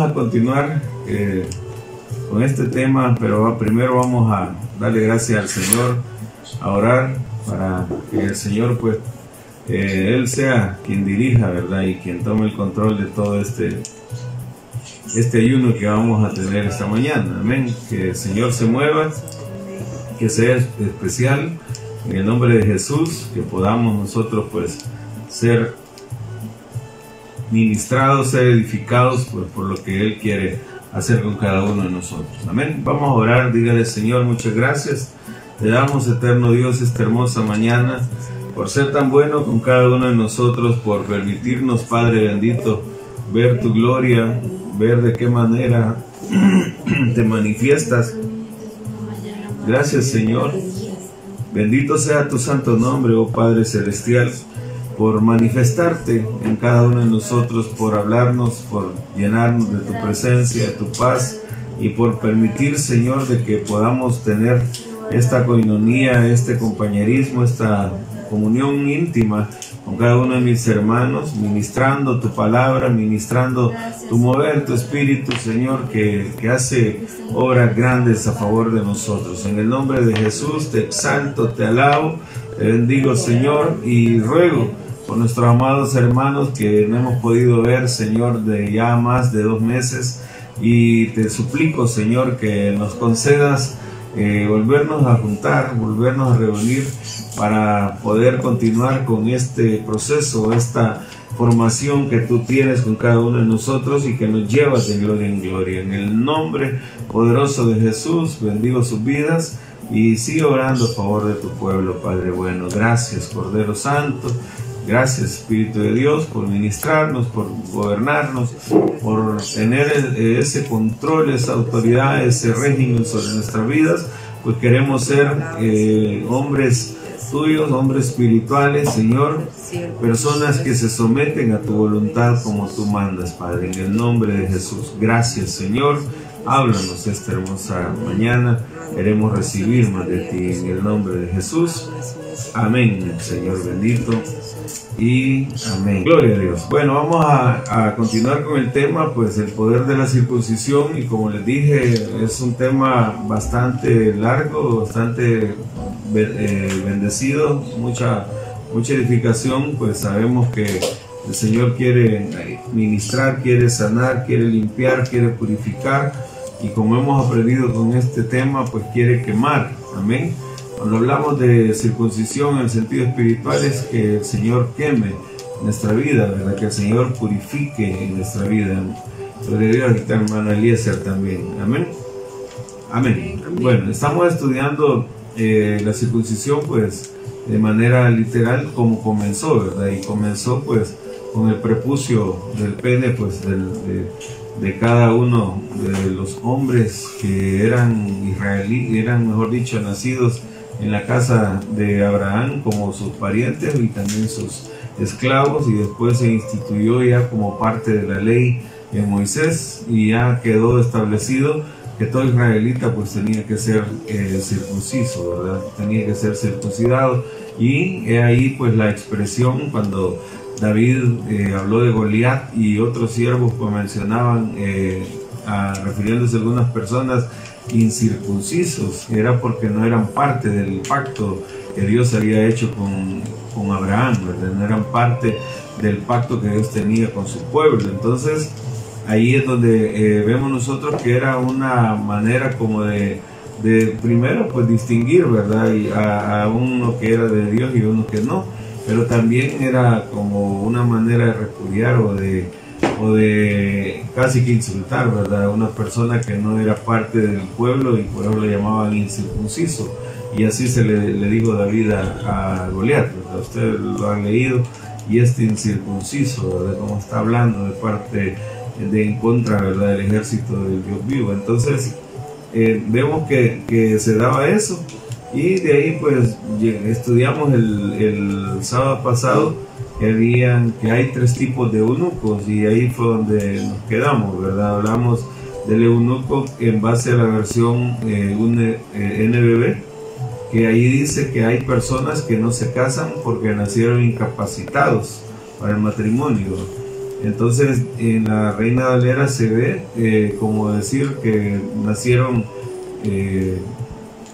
a continuar eh, con este tema, pero primero vamos a darle gracias al Señor, a orar para que el Señor pues eh, Él sea quien dirija, ¿verdad? Y quien tome el control de todo este, este ayuno que vamos a tener esta mañana. Amén. Que el Señor se mueva, que sea especial en el nombre de Jesús, que podamos nosotros pues ser ministrados, ser edificados pues, por lo que Él quiere hacer con cada uno de nosotros. Amén. Vamos a orar, dígale Señor, muchas gracias. Te damos, eterno Dios, esta hermosa mañana por ser tan bueno con cada uno de nosotros, por permitirnos, Padre bendito, ver tu gloria, ver de qué manera te manifiestas. Gracias, Señor. Bendito sea tu santo nombre, oh Padre Celestial, por manifestarte en cada uno de nosotros, por hablarnos, por llenarnos de tu presencia, de tu paz y por permitir, Señor, de que podamos tener esta coinonía, este compañerismo, esta comunión íntima con cada uno de mis hermanos, ministrando tu palabra, ministrando tu mover, tu espíritu, Señor, que, que hace obras grandes a favor de nosotros. En el nombre de Jesús te exalto, te alabo, te bendigo, Señor, y ruego por nuestros amados hermanos que no hemos podido ver, Señor, de ya más de dos meses. Y te suplico, Señor, que nos concedas eh, volvernos a juntar, volvernos a reunir para poder continuar con este proceso, esta formación que tú tienes con cada uno de nosotros y que nos llevas de gloria en gloria. En el nombre poderoso de Jesús, bendigo sus vidas y sigo orando a favor de tu pueblo, Padre bueno. Gracias, Cordero Santo. Gracias Espíritu de Dios por ministrarnos, por gobernarnos, por tener ese control, esa autoridad, ese régimen sobre nuestras vidas, pues queremos ser eh, hombres tuyos, hombres espirituales, Señor, personas que se someten a tu voluntad como tú mandas, Padre, en el nombre de Jesús. Gracias, Señor. Háblanos esta hermosa mañana. Queremos recibir más de ti en el nombre de Jesús. Amén, Señor bendito y amén. Gloria a Dios. Bueno, vamos a, continuar con el tema, pues el poder de la circuncisión y como les dije, es un tema bastante largo, bastante eh, bendecido, mucha, mucha edificación, pues sabemos que el Señor quiere ministrar, quiere sanar, quiere limpiar, quiere purificar y como hemos aprendido con este tema, pues quiere quemar. Amén. Cuando hablamos de circuncisión en el sentido espiritual es que el Señor queme nuestra vida, ¿verdad? que el Señor purifique en nuestra vida. Lo debería ahorita hermano Eliezer también. Amén. Amén. Bueno, estamos estudiando eh, la circuncisión pues de manera literal como comenzó, ¿verdad? Y comenzó pues con el prepucio del pene pues de, de, cada uno de los hombres que eran israelíes, eran mejor dicho nacidos en la casa de Abraham como sus parientes y también sus esclavos y después se instituyó ya como parte de la ley de Moisés y ya quedó establecido que todo israelita pues tenía que ser eh, circunciso, ¿verdad? Tenía que ser circuncidado y ahí pues la expresión cuando David eh, habló de Goliat y otros siervos pues mencionaban eh, refiriéndose a algunas personas incircuncisos, era porque no eran parte del pacto que Dios había hecho con, con Abraham, no eran parte del pacto que Dios tenía con su pueblo. Entonces, ahí es donde eh, vemos nosotros que era una manera como de, de primero, pues distinguir, ¿verdad? Y a, a, uno que era de Dios y uno que no, pero también era como una manera de repudiar o de o de casi que insultar, ¿verdad? Una persona que no era parte del pueblo y por eso le llamaban incircunciso. Y así se le, le dijo David a, a Goliat, ¿verdad? Ustedes lo han leído. Y este incircunciso, ¿verdad? Como está hablando de parte de en contra, ¿verdad? Del ejército del Dios vivo. Entonces, eh, vemos que, que, se daba eso. Y de ahí, pues, estudiamos el, el sábado pasado que que hay tres tipos de eunucos y ahí fue donde nos quedamos, ¿verdad? Hablamos del eunuco en base a la versión eh, NBB, eh, que ahí dice que hay personas que no se casan porque nacieron incapacitados para el matrimonio. Entonces en la Reina Valera se ve eh, como decir que nacieron eh,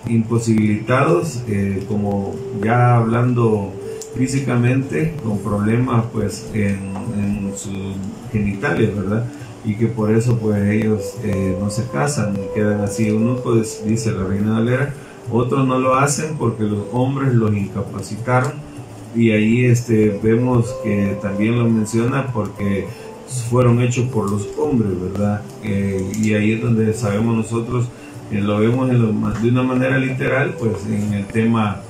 imposibilitados, eh, como ya hablando físicamente, con problemas pues en, en sus genitales, ¿verdad? Y que por eso pues ellos no se casan y quedan así. Uno pues dice la Reina Valera, otros no lo hacen porque los hombres los incapacitaron y ahí este, vemos que también lo menciona porque fueron hechos por los hombres, ¿verdad? Eh, y ahí es donde sabemos nosotros, eh, lo vemos de una manera literal, pues en el tema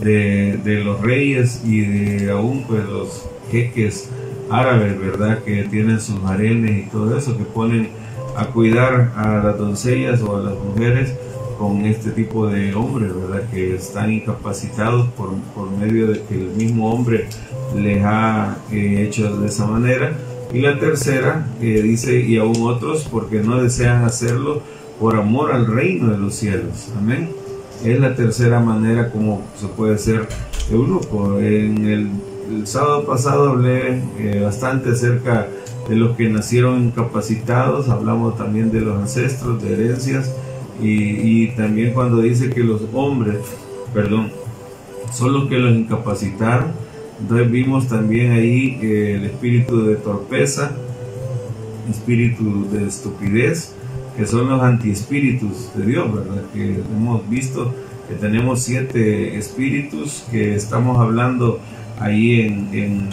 de, de, los reyes y de aún pues los jeques árabes, ¿verdad? Que tienen sus arenes y todo eso, que ponen a cuidar a las doncellas o a las mujeres con este tipo de hombres, ¿verdad? Que están incapacitados por, por medio de que el mismo hombre les ha eh, hecho de esa manera. Y la tercera, eh, dice, y aún otros, porque no desean hacerlo por amor al reino de los cielos. Amén. Es la tercera manera como se puede ser eunuco. En el, sábado pasado hablé eh, bastante acerca de los que nacieron incapacitados, hablamos también de los ancestros, de herencias, y, también cuando dice que los hombres, perdón, son los que los incapacitaron, entonces vimos también ahí eh, el espíritu de torpeza, espíritu de estupidez, que son los antiespíritus de Dios, ¿verdad? Que hemos visto que tenemos siete espíritus que estamos hablando ahí en, en,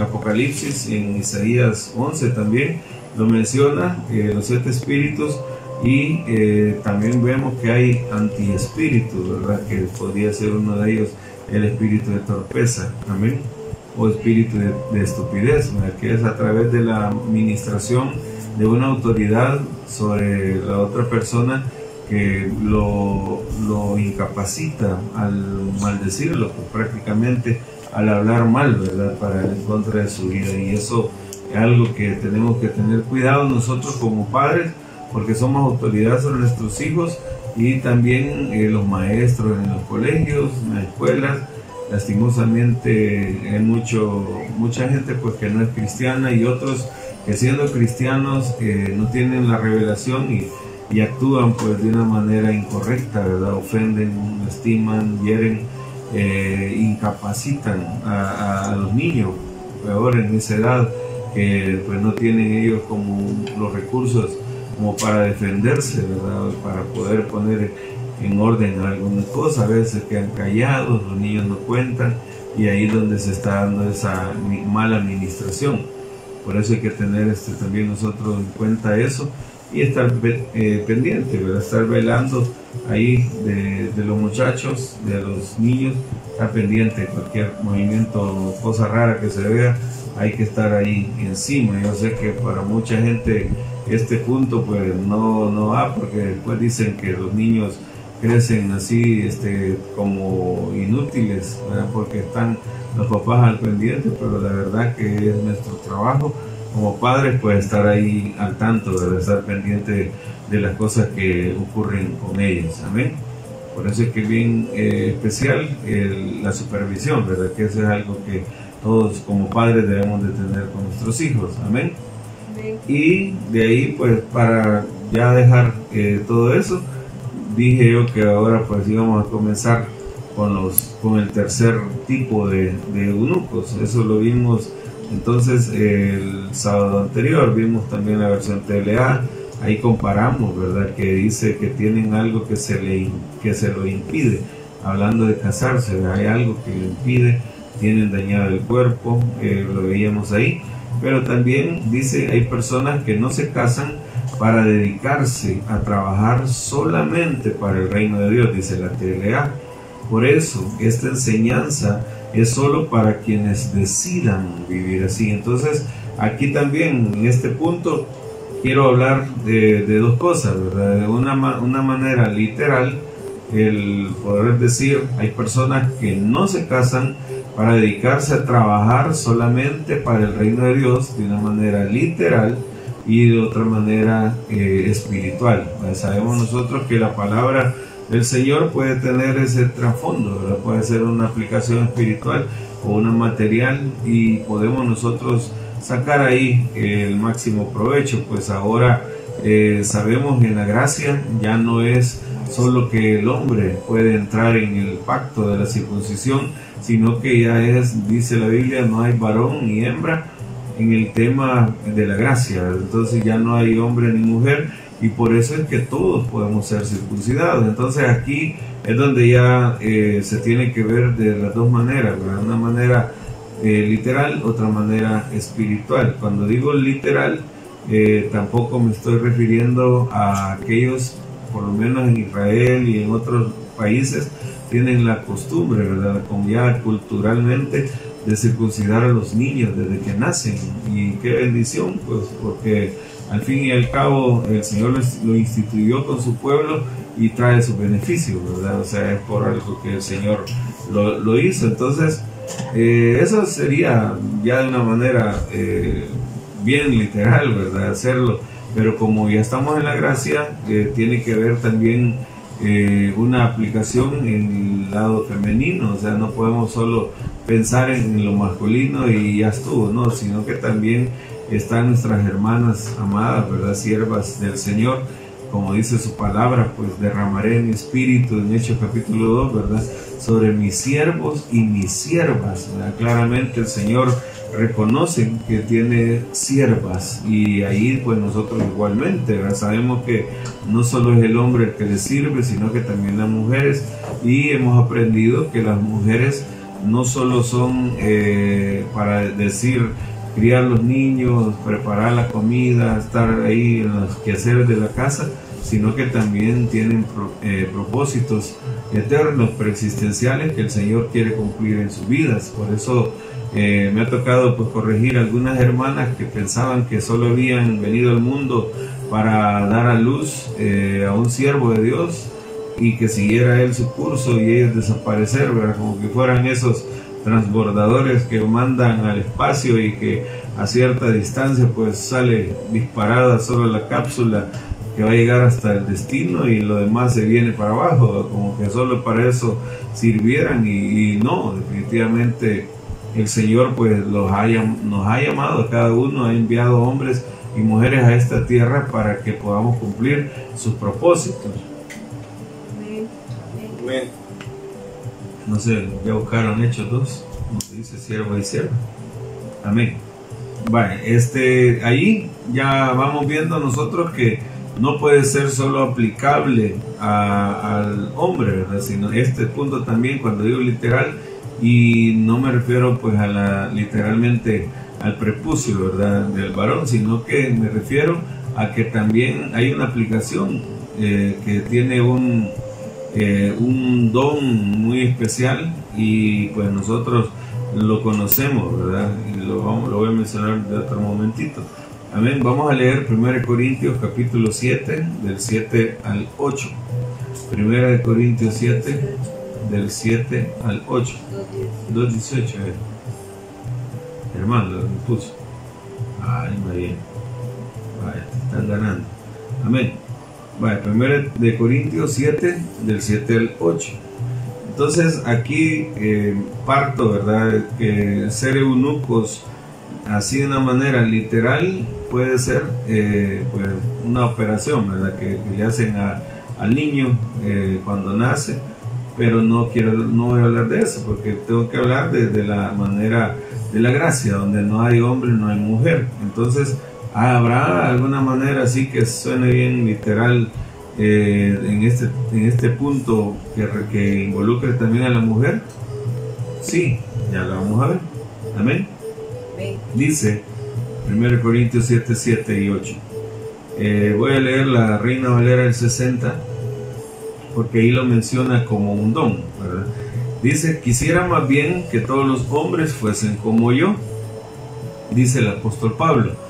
Apocalipsis, en Isaías 11 también, lo menciona, eh, los siete espíritus y eh, también vemos que hay antiespíritus, ¿verdad? Que podría ser uno de ellos el espíritu de torpeza, amén, o espíritu de, estupidez, que es a través de la administración de una autoridad sobre la otra persona que lo, lo incapacita al maldecirlo, pues, prácticamente al hablar mal, ¿verdad? Para en contra de su vida. Y eso es algo que tenemos que tener cuidado nosotros como padres porque somos autoridad sobre nuestros hijos y también eh, los maestros en los colegios, en las escuelas. Lastimosamente hay mucho, mucha gente pues que no es cristiana y otros que siendo cristianos eh, no tienen la revelación y, actúan pues de una manera incorrecta, ¿verdad? Ofenden, lastiman, hieren, eh, incapacitan a, a, los niños, peor en esa edad, que pues no tienen ellos como los recursos como para defenderse, ¿verdad? Para poder poner en orden algunas cosas. A veces quedan callados, los niños no cuentan y ahí es donde se está dando esa mala administración. Por eso hay que tener este, también nosotros en cuenta eso y estar eh, pendiente, estar velando ahí de, los muchachos, de los niños, estar pendiente cualquier movimiento o cosa rara que se vea, hay que estar ahí encima. Yo sé que para mucha gente este punto pues no, no va porque después dicen que los niños crecen así este, como inútiles, porque están los papás al pendiente, pero la verdad que es nuestro trabajo como padres pues estar ahí al tanto, de estar pendiente de las cosas que ocurren con ellos, amén. Por eso es que es bien eh, especial la supervisión, ¿verdad? Que eso es algo que todos como padres debemos de tener con nuestros hijos, amén. Y de ahí, pues, para ya dejar eh, todo eso, dije yo que ahora pues íbamos a comenzar con, los, con el tercer tipo de, de eunucos. Eso lo vimos entonces el sábado anterior, vimos también la versión TLA. Ahí comparamos, ¿verdad? Que dice que tienen algo que se, le, que se lo impide. Hablando de casarse, hay algo que le impide, tienen dañado el cuerpo, eh, lo veíamos ahí pero también dice, hay personas que no se casan para dedicarse a trabajar solamente para el reino de Dios, dice la TLA. Por eso, esta enseñanza es solo para quienes decidan vivir así. Entonces, aquí también, en este punto, quiero hablar de, dos cosas, ¿verdad? De una, una manera literal, el poder decir, hay personas que no se casan para dedicarse a trabajar solamente para el reino de Dios de una manera literal y de otra manera eh, espiritual. sabemos nosotros que la palabra del Señor puede tener ese trasfondo, puede ser una aplicación espiritual o una material y podemos nosotros sacar ahí el máximo provecho, pues ahora eh, sabemos que la gracia ya no es solo que el hombre puede entrar en el pacto de la circuncisión, sino que ya es, dice la Biblia, no hay varón ni hembra en el tema de la gracia, entonces ya no hay hombre ni mujer y por eso es que todos podemos ser circuncidados. Entonces aquí es donde ya eh, se tiene que ver de las dos maneras, una manera eh, literal, otra manera espiritual. Cuando digo literal, eh, tampoco me estoy refiriendo a aquellos, por lo menos en Israel y en otros países, tienen la costumbre, ¿verdad? Como ya culturalmente de circuncidar a los niños desde que nacen. Y qué bendición, pues, porque al fin y al cabo el Señor lo instituyó con su pueblo y trae sus beneficios, ¿verdad? O sea, es por algo que el Señor lo, lo hizo. Entonces, eh, eso sería ya de una manera eh, bien literal, ¿verdad? Hacerlo. Pero como ya estamos en la gracia, eh, tiene que ver también una aplicación en el lado femenino. O sea, no podemos solo pensar en lo masculino y ya estuvo, ¿no? Sino que también están nuestras hermanas amadas, ¿verdad? Siervas del Señor como dice su palabra, pues derramaré mi espíritu en Hechos capítulo 2, ¿verdad? Sobre mis siervos y mis siervas, Claramente el Señor reconoce que tiene siervas y ahí pues nosotros igualmente, ¿verdad? Sabemos que no solo es el hombre el que le sirve, sino que también las mujeres y hemos aprendido que las mujeres no solo son eh, para decir criar los niños, preparar la comida, estar ahí en los quehaceres de la casa, sino que también tienen eh, propósitos eternos, preexistenciales que el Señor quiere cumplir en sus vidas. Por eso eh, me ha tocado pues, corregir algunas hermanas que pensaban que solo habían venido al mundo para dar a luz eh, a un siervo de Dios y que siguiera él su curso y ellos desaparecer, como que fueran esos transbordadores que mandan al espacio y que a cierta distancia pues sale disparada solo la cápsula que va a llegar hasta el destino y lo demás se viene para abajo, como que solo para eso sirvieran y, no, definitivamente el Señor pues los nos ha llamado a cada uno, ha enviado hombres y mujeres a esta tierra para que podamos cumplir sus propósitos. Amén. No sé, ya buscaron Hechos dos, como dice siervo y siervo. Amén. Vale, este, ahí ya vamos viendo nosotros que no puede ser solo aplicable al hombre, ¿verdad? Sino este punto también, cuando digo literal, y no me refiero pues a la literalmente al prepucio, ¿verdad? Del varón, sino que me refiero a que también hay una aplicación eh, que tiene un, eh, un don muy especial y pues nosotros lo conocemos, ¿verdad? Y lo, vamos, lo voy a mencionar de otro momentito. Amén. Vamos a leer 1 Corintios capítulo 7, del 7 al 8. 1 Corintios 7, del 7 al 8. 2.18, eh. Hermano, lo puso. Ay, María. Vaya, te están ganando. Amén. Vale, primero de Corintios 7, del 7 al 8. Entonces aquí eh, parto, ¿verdad? Que ser eunucos así de una manera literal puede ser eh, pues, una operación, ¿verdad? Que, le hacen al niño eh, cuando nace, pero no quiero, no voy a hablar de eso porque tengo que hablar de, de la manera de la gracia, donde no hay hombre, no hay mujer. Entonces, ¿Habrá alguna manera así que suene bien literal eh, en, este, en este punto que, que involucre también a la mujer? Sí, ya lo vamos a ver. Amén. Dice 1 Corintios 7, 7 y 8. Eh, voy a leer la Reina Valera del 60 porque ahí lo menciona como un don. Dice, quisiera más bien que todos los hombres fuesen como yo, dice el apóstol Pablo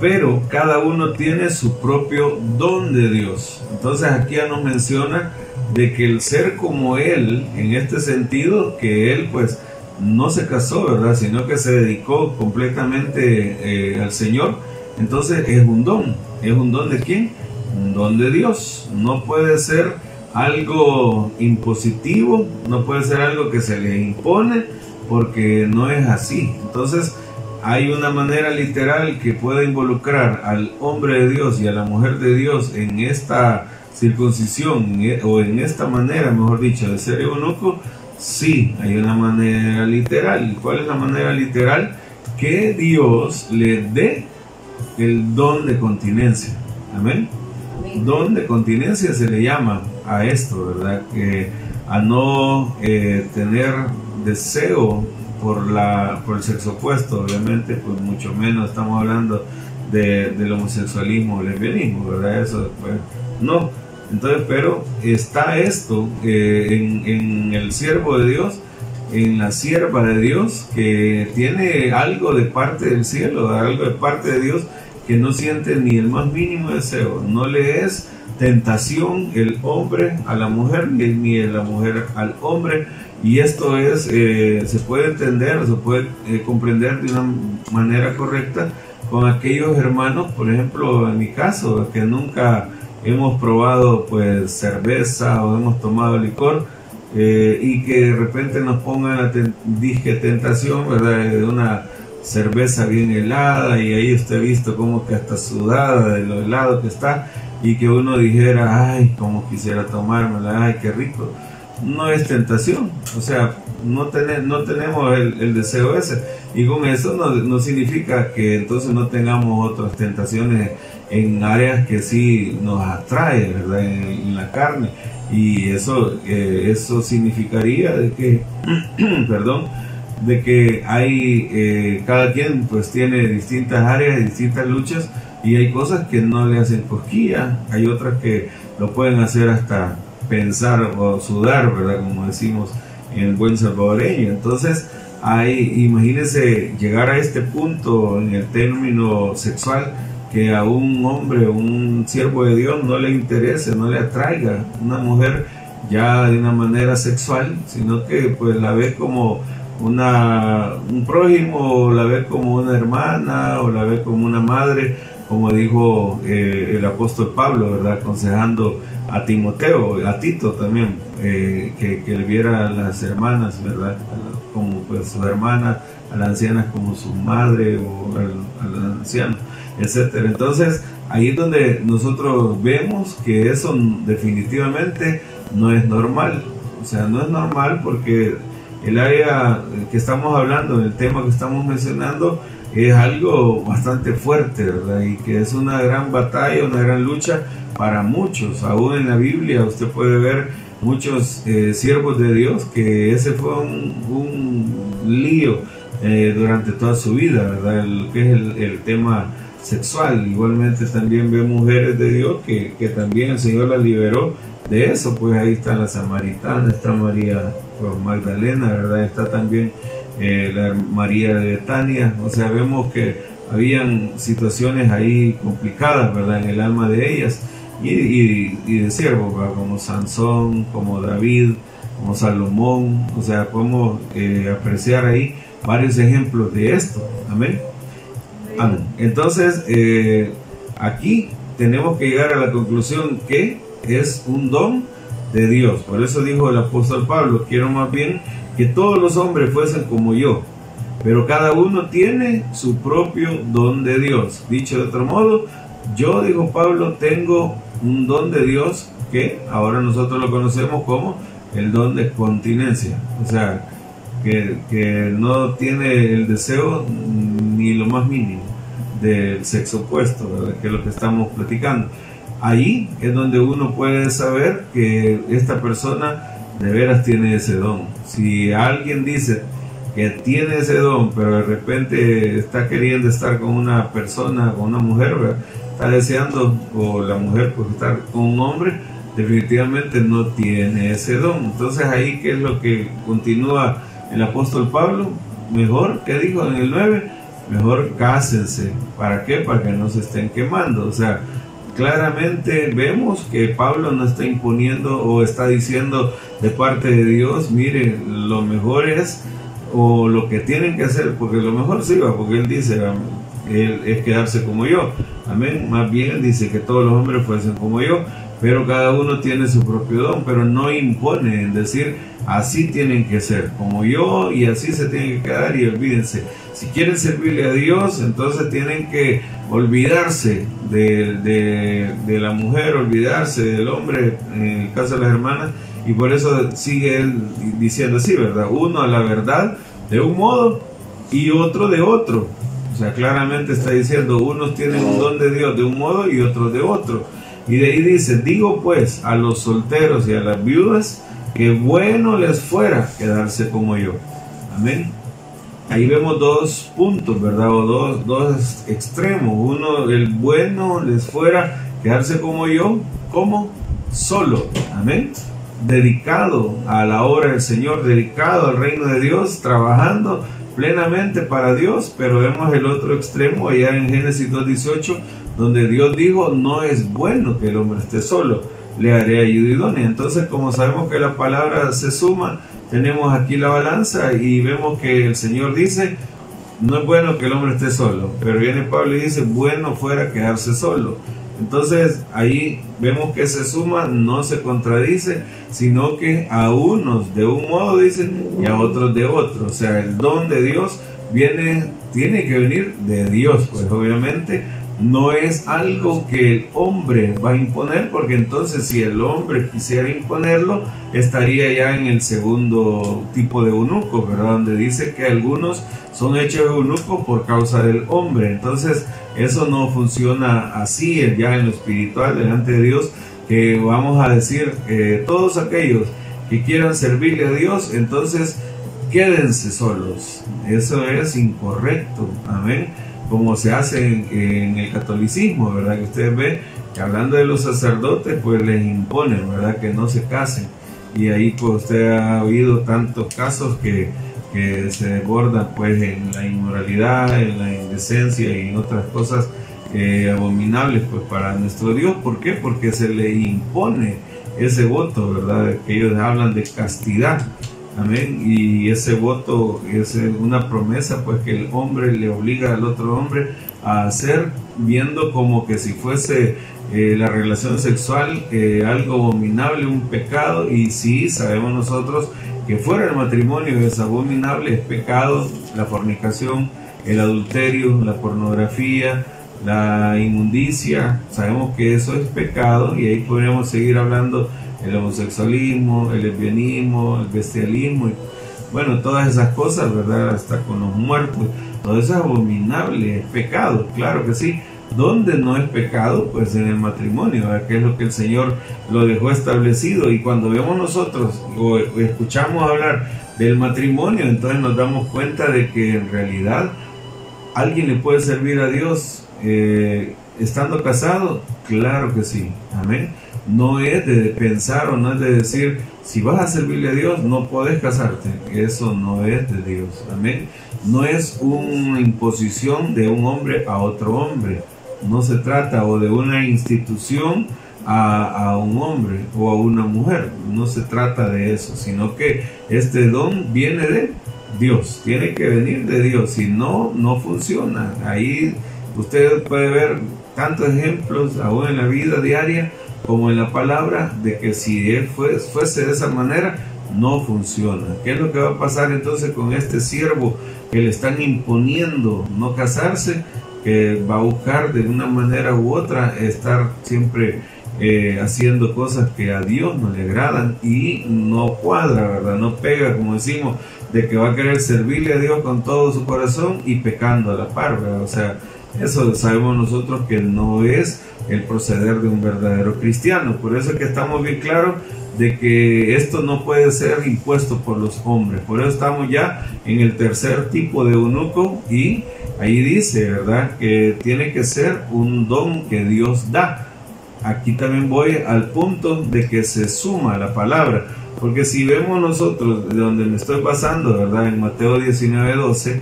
pero cada uno tiene su propio don de Dios. Entonces aquí ya nos menciona de que el ser como Él, en este sentido, que Él pues no se casó, ¿verdad? Sino que se dedicó completamente eh, al Señor. Entonces es un don. ¿Es un don de quién? Un don de Dios. No puede ser algo impositivo, no puede ser algo que se le impone, porque no es así. Entonces, hay una manera literal que pueda involucrar al hombre de Dios y a la mujer de Dios en esta circuncisión e, o en esta manera, mejor dicho, de ser eunuco, sí, hay una manera literal. ¿Cuál es la manera literal? Que Dios le dé el don de continencia. Amén. Don de continencia se le llama a esto, ¿verdad? Que a no eh, tener deseo por, la, por el sexo opuesto, obviamente, pues mucho menos estamos hablando de, del homosexualismo o lesbianismo, ¿verdad? Eso, pues, no. Entonces, pero está esto eh, en, en el siervo de Dios, en la sierva de Dios, que tiene algo de parte del cielo, algo de parte de Dios, que no siente ni el más mínimo deseo, no le es tentación el hombre a la mujer ni la mujer al hombre y esto es eh, se puede entender se puede eh, comprender de una manera correcta con aquellos hermanos por ejemplo en mi caso que nunca hemos probado pues cerveza o hemos tomado licor eh, y que de repente nos pongan la tentación verdad de una cerveza bien helada y ahí usted ha visto como que hasta sudada de lo helado que está y que uno dijera, ay, como quisiera tomármela, ay, qué rico. No es tentación, o sea, no, no tenemos el, deseo ese. Y con eso no, significa que entonces no tengamos otras tentaciones en áreas que sí nos atrae, ¿verdad? En, la carne. Y eso, eh, eso significaría de que, perdón, de que hay, eh, cada quien pues tiene distintas áreas, distintas luchas y hay cosas que no le hacen cosquilla, hay otras que lo pueden hacer hasta pensar o sudar, ¿verdad? Como decimos en buen salvadoreño. Entonces, hay, imagínense llegar a este punto en el término sexual que a un hombre, un siervo de Dios no le interese, no le atraiga una mujer ya de una manera sexual, sino que pues la ve como una, un prójimo, o la ve como una hermana, o la ve como una madre, como dijo eh, el apóstol Pablo, ¿verdad? Aconsejando a Timoteo, a Tito también, eh, que, que, le viera a las hermanas, ¿verdad? Como pues su hermana, a las ancianas como su madre o a los ancianos, etc. Entonces, ahí es donde nosotros vemos que eso definitivamente no es normal. O sea, no es normal porque el área que estamos hablando, el tema que estamos mencionando, es algo bastante fuerte, ¿verdad? Y que es una gran batalla, una gran lucha para muchos. Aún en la Biblia usted puede ver muchos eh, siervos de Dios que ese fue un, lío eh, durante toda su vida, ¿verdad? Que es el, tema sexual. Igualmente también ve mujeres de Dios que, que también el Señor las liberó de eso, pues ahí está la samaritana, está María pues, Magdalena, ¿verdad? Está también eh, la María de Betania, o sea, vemos que habían situaciones ahí complicadas, ¿verdad? En el alma de ellas y, de siervos, Como Sansón, como David, como Salomón, o sea, podemos eh, apreciar ahí varios ejemplos de esto, amén. Entonces, eh, aquí tenemos que llegar a la conclusión que es un don de Dios. Por eso dijo el apóstol Pablo, quiero más bien que todos los hombres fuesen como yo, pero cada uno tiene su propio don de Dios. Dicho de otro modo, yo, dijo Pablo, tengo un don de Dios que ahora nosotros lo conocemos como el don de continencia. O sea, que, que no tiene el deseo ni lo más mínimo del sexo opuesto, que es lo que estamos platicando ahí es donde uno puede saber que esta persona de veras tiene ese don. Si alguien dice que tiene ese don, pero de repente está queriendo estar con una persona, con una mujer, está deseando, o la mujer pues estar con un hombre, definitivamente no tiene ese don. Entonces ahí que es lo que continúa el apóstol Pablo, mejor, ¿qué dijo en el 9? Mejor cásense. ¿Para qué? Para que no se estén quemando. O sea, claramente vemos que Pablo no está imponiendo o está diciendo de parte de Dios, mire, lo mejor es o lo que tienen que hacer, porque lo mejor sí va, porque él dice, él es quedarse como yo, amén, más bien dice que todos los hombres fuesen como yo, pero cada uno tiene su propio don, pero no impone en decir así tienen que ser, como yo y así se tienen que quedar y olvídense. Si quieren servirle a Dios, entonces tienen que olvidarse de, de, la mujer, olvidarse del hombre, en el caso de las hermanas, y por eso sigue él diciendo así, ¿verdad? Uno a la verdad de un modo y otro de otro. O sea, claramente está diciendo, unos tienen un don de Dios de un modo y otros de otro. Y de ahí dice, digo pues a los solteros y a las viudas que bueno les fuera quedarse como yo. Amén. Ahí vemos dos puntos, ¿verdad? O dos, dos extremos. Uno, el bueno les fuera quedarse como yo, como solo. Amén. Dedicado a la obra del Señor, dedicado al reino de Dios, trabajando plenamente para Dios, pero vemos el otro extremo allá en Génesis 2.18, donde Dios dijo, no es bueno que el hombre esté solo, le haré ayuda idónea. Entonces, como sabemos que la palabra se suma, tenemos aquí la balanza y vemos que el Señor dice, no es bueno que el hombre esté solo, pero viene Pablo y dice, bueno fuera quedarse solo. Entonces ahí vemos que se suma, no se contradice, sino que a unos de un modo dicen y a otros de otro. O sea, el don de Dios viene, tiene que venir de Dios, pues obviamente no es algo que el hombre va a imponer, porque entonces si el hombre quisiera imponerlo, estaría ya en el segundo tipo de eunuco, ¿verdad? Donde dice que algunos son hechos eunucos por causa del hombre. Entonces, eso no funciona así ya en lo espiritual delante de Dios, que vamos a decir que todos aquellos que quieran servirle a Dios, entonces quédense solos. Eso es incorrecto. Amén como se hace en, el catolicismo, ¿verdad? Que ustedes ven que hablando de los sacerdotes, pues les imponen, ¿verdad? Que no se casen. Y ahí pues usted ha oído tantos casos que, que se desbordan pues en la inmoralidad, en la indecencia y en otras cosas eh, abominables pues para nuestro Dios. ¿Por qué? Porque se le impone ese voto, ¿verdad? Que ellos hablan de castidad. Amén. Y ese voto es una promesa, pues que el hombre le obliga al otro hombre a hacer, viendo como que si fuese eh, la relación sexual eh, algo abominable, un pecado. Y si sabemos nosotros que fuera el matrimonio es abominable, es pecado, la fornicación, el adulterio, la pornografía, la inmundicia. Sabemos que eso es pecado y ahí podríamos seguir hablando el homosexualismo, el lesbianismo, el bestialismo, y, bueno, todas esas cosas, ¿verdad? Hasta con los muertos, todo eso es abominable, es pecado, claro que sí. ¿Dónde no es pecado? Pues en el matrimonio, que es lo que el Señor lo dejó establecido. Y cuando vemos nosotros o escuchamos hablar del matrimonio, entonces nos damos cuenta de que en realidad alguien le puede servir a Dios eh, estando casado. Claro que sí, amén no es de pensar o no es de decir, si vas a servirle a Dios, no puedes casarte. Eso no es de Dios. Amén. No es una imposición de un hombre a otro hombre. No se trata o de una institución a, a, un hombre o a una mujer. No se trata de eso, sino que este don viene de Dios. Tiene que venir de Dios. Si no, no funciona. Ahí usted puede ver tantos ejemplos aún en la vida diaria como en la palabra de que si él fuese de esa manera, no funciona. ¿Qué es lo que va a pasar entonces con este siervo que le están imponiendo no casarse? Que va a buscar de una manera u otra estar siempre eh, haciendo cosas que a Dios no le agradan y no cuadra, ¿verdad? No pega, como decimos, de que va a querer servirle a Dios con todo su corazón y pecando a la par, ¿verdad? O sea, eso sabemos nosotros que no es el proceder de un verdadero cristiano. Por eso es que estamos bien claros de que esto no puede ser impuesto por los hombres. Por eso estamos ya en el tercer tipo de eunuco y ahí dice, ¿verdad? Que tiene que ser un don que Dios da. Aquí también voy al punto de que se suma la palabra. Porque si vemos nosotros de donde me estoy basando, ¿verdad? En Mateo 19, 12,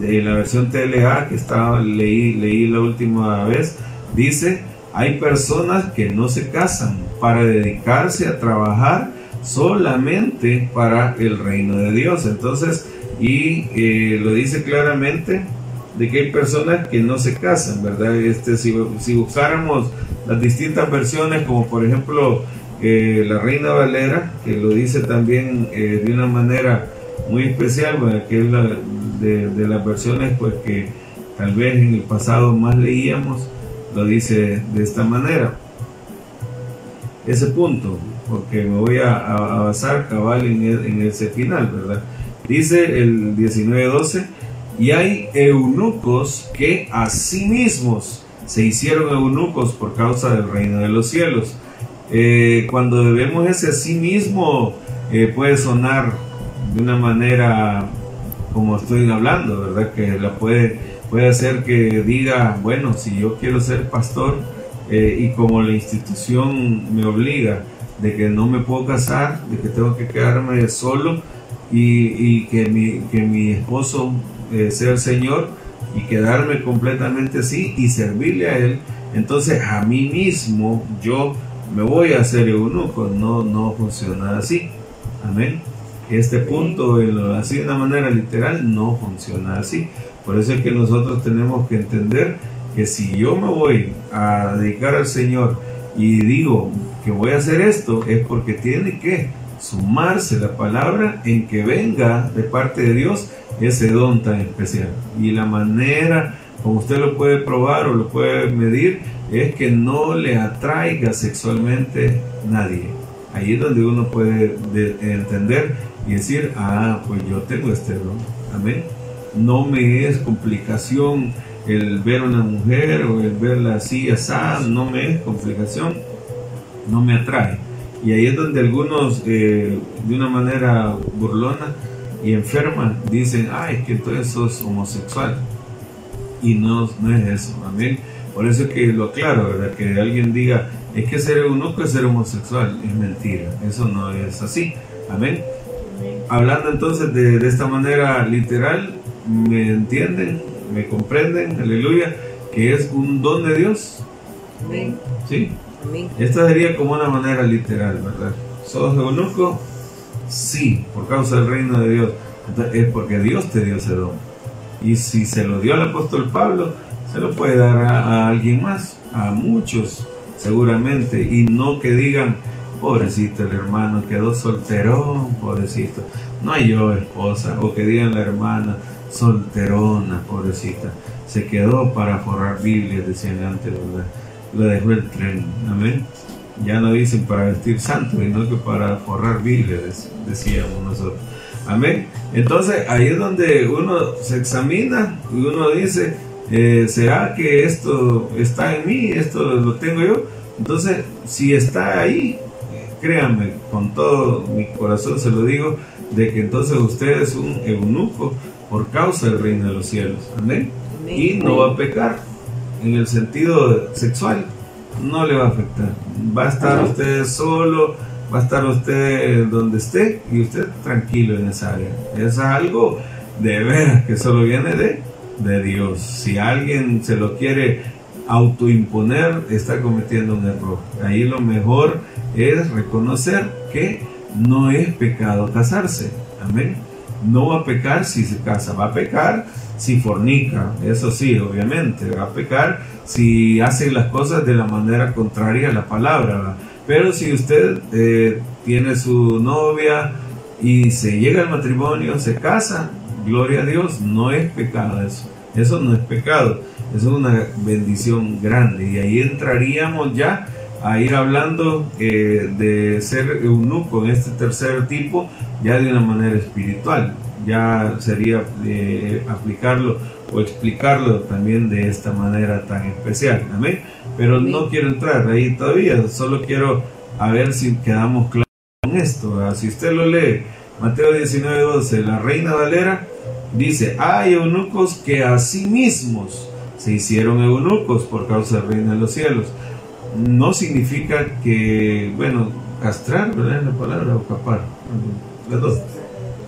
de la versión TLA que estaba, leí, leí la última vez, dice hay personas que no se casan para dedicarse a trabajar solamente para el reino de Dios. Entonces, y eh, lo dice claramente de que hay personas que no se casan, ¿verdad? Este, si, si buscáramos las distintas versiones, como por ejemplo eh, la Reina Valera, que lo dice también eh, de una manera muy especial, que es la, de, las versiones pues, que tal vez en el pasado más leíamos, lo dice de esta manera. Ese punto, porque me voy a, basar cabal en, en, ese final, ¿verdad? Dice el 19.12, y hay eunucos que a sí mismos se hicieron eunucos por causa del reino de los cielos. Eh, cuando vemos ese a sí mismo, eh, puede sonar de una manera como estoy hablando, ¿verdad? Que la puede, puede hacer que diga, bueno, si yo quiero ser pastor eh, y como la institución me obliga de que no me puedo casar, de que tengo que quedarme solo y, y que, mi, que mi esposo sea el Señor y quedarme completamente así y servirle a Él, entonces a mí mismo yo me voy a hacer eunuco, no, no funciona así. Amén. Este punto, así de una manera literal, no funciona así. Por eso es que nosotros tenemos que entender que si yo me voy a dedicar al Señor y digo que voy a hacer esto, es porque tiene que sumarse la palabra en que venga de parte de Dios ese don tan especial. Y la manera como usted lo puede probar o lo puede medir es que no le atraiga sexualmente nadie. Ahí es donde uno puede entender y decir, ah, pues yo tengo este don. Amén. No me es complicación el ver a una mujer o el verla así, así, no me es complicación, no me atrae. Y ahí es donde algunos, eh, de una manera burlona y enferma, dicen, ay, que entonces sos homosexual. Y no, no es eso, amén. Por eso es que lo aclaro, ¿verdad? Que alguien diga, es que ser eunuco es ser homosexual. Es mentira, eso no es así. Amén. Hablando entonces de, de esta manera literal, me entienden, me comprenden, aleluya, que es un don de Dios. Amén. ¿Sí? Esta sería como una manera literal, ¿verdad? ¿Sos eunuco? Sí, por causa del reino de Dios. Entonces, es porque Dios te dio ese don. Y si se lo dio al apóstol Pablo, se lo puede dar a, alguien más, a muchos seguramente, y no que digan, pobrecito el hermano, quedó solterón, pobrecito, no hay yo esposa, o que digan la hermana, solterona, pobrecita, se quedó para forrar Biblia, decían antes, ¿verdad? Lo dejó el tren, amén. Ya no dicen para vestir santo, sino que para forrar Biblia, decíamos nosotros. Amén. Entonces ahí es donde uno se examina y uno dice, eh, ¿será que esto está en mí? ¿Esto lo tengo yo? Entonces, si está ahí, créanme, con todo mi corazón se lo digo, de que entonces usted es un eunuco por causa del reino de los cielos. Amén. Y no va a pecar en el sentido sexual. No le va a afectar. Va a estar usted solo, va a estar usted donde esté y usted tranquilo en esa área. Es algo de veras que solo viene de de Dios. Si alguien se lo quiere autoimponer, está cometiendo un error. Ahí lo mejor es reconocer que no es pecado casarse. Amén. No va a pecar si se casa, va a pecar si fornica, eso sí, obviamente, va a pecar si hace las cosas de la manera contraria a la palabra. Pero si usted eh, tiene su novia y se llega al matrimonio, se casa, gloria a Dios, no es pecado eso. Eso no es pecado, eso es una bendición grande. Y ahí entraríamos ya a ir hablando eh, de ser eunuco en este tercer tipo, ya de una manera espiritual. Ya sería eh, aplicarlo o explicarlo también de esta manera tan especial. Amén. Pero no quiero entrar ahí todavía, solo quiero a ver si quedamos claros con esto. Si usted lo lee, Mateo 19, 12, la Reina Valera Dice, hay eunucos que a sí mismos se hicieron eunucos por causa del reino de los cielos. No significa que, bueno, castrar, ¿verdad? La palabra o capar. Las dos.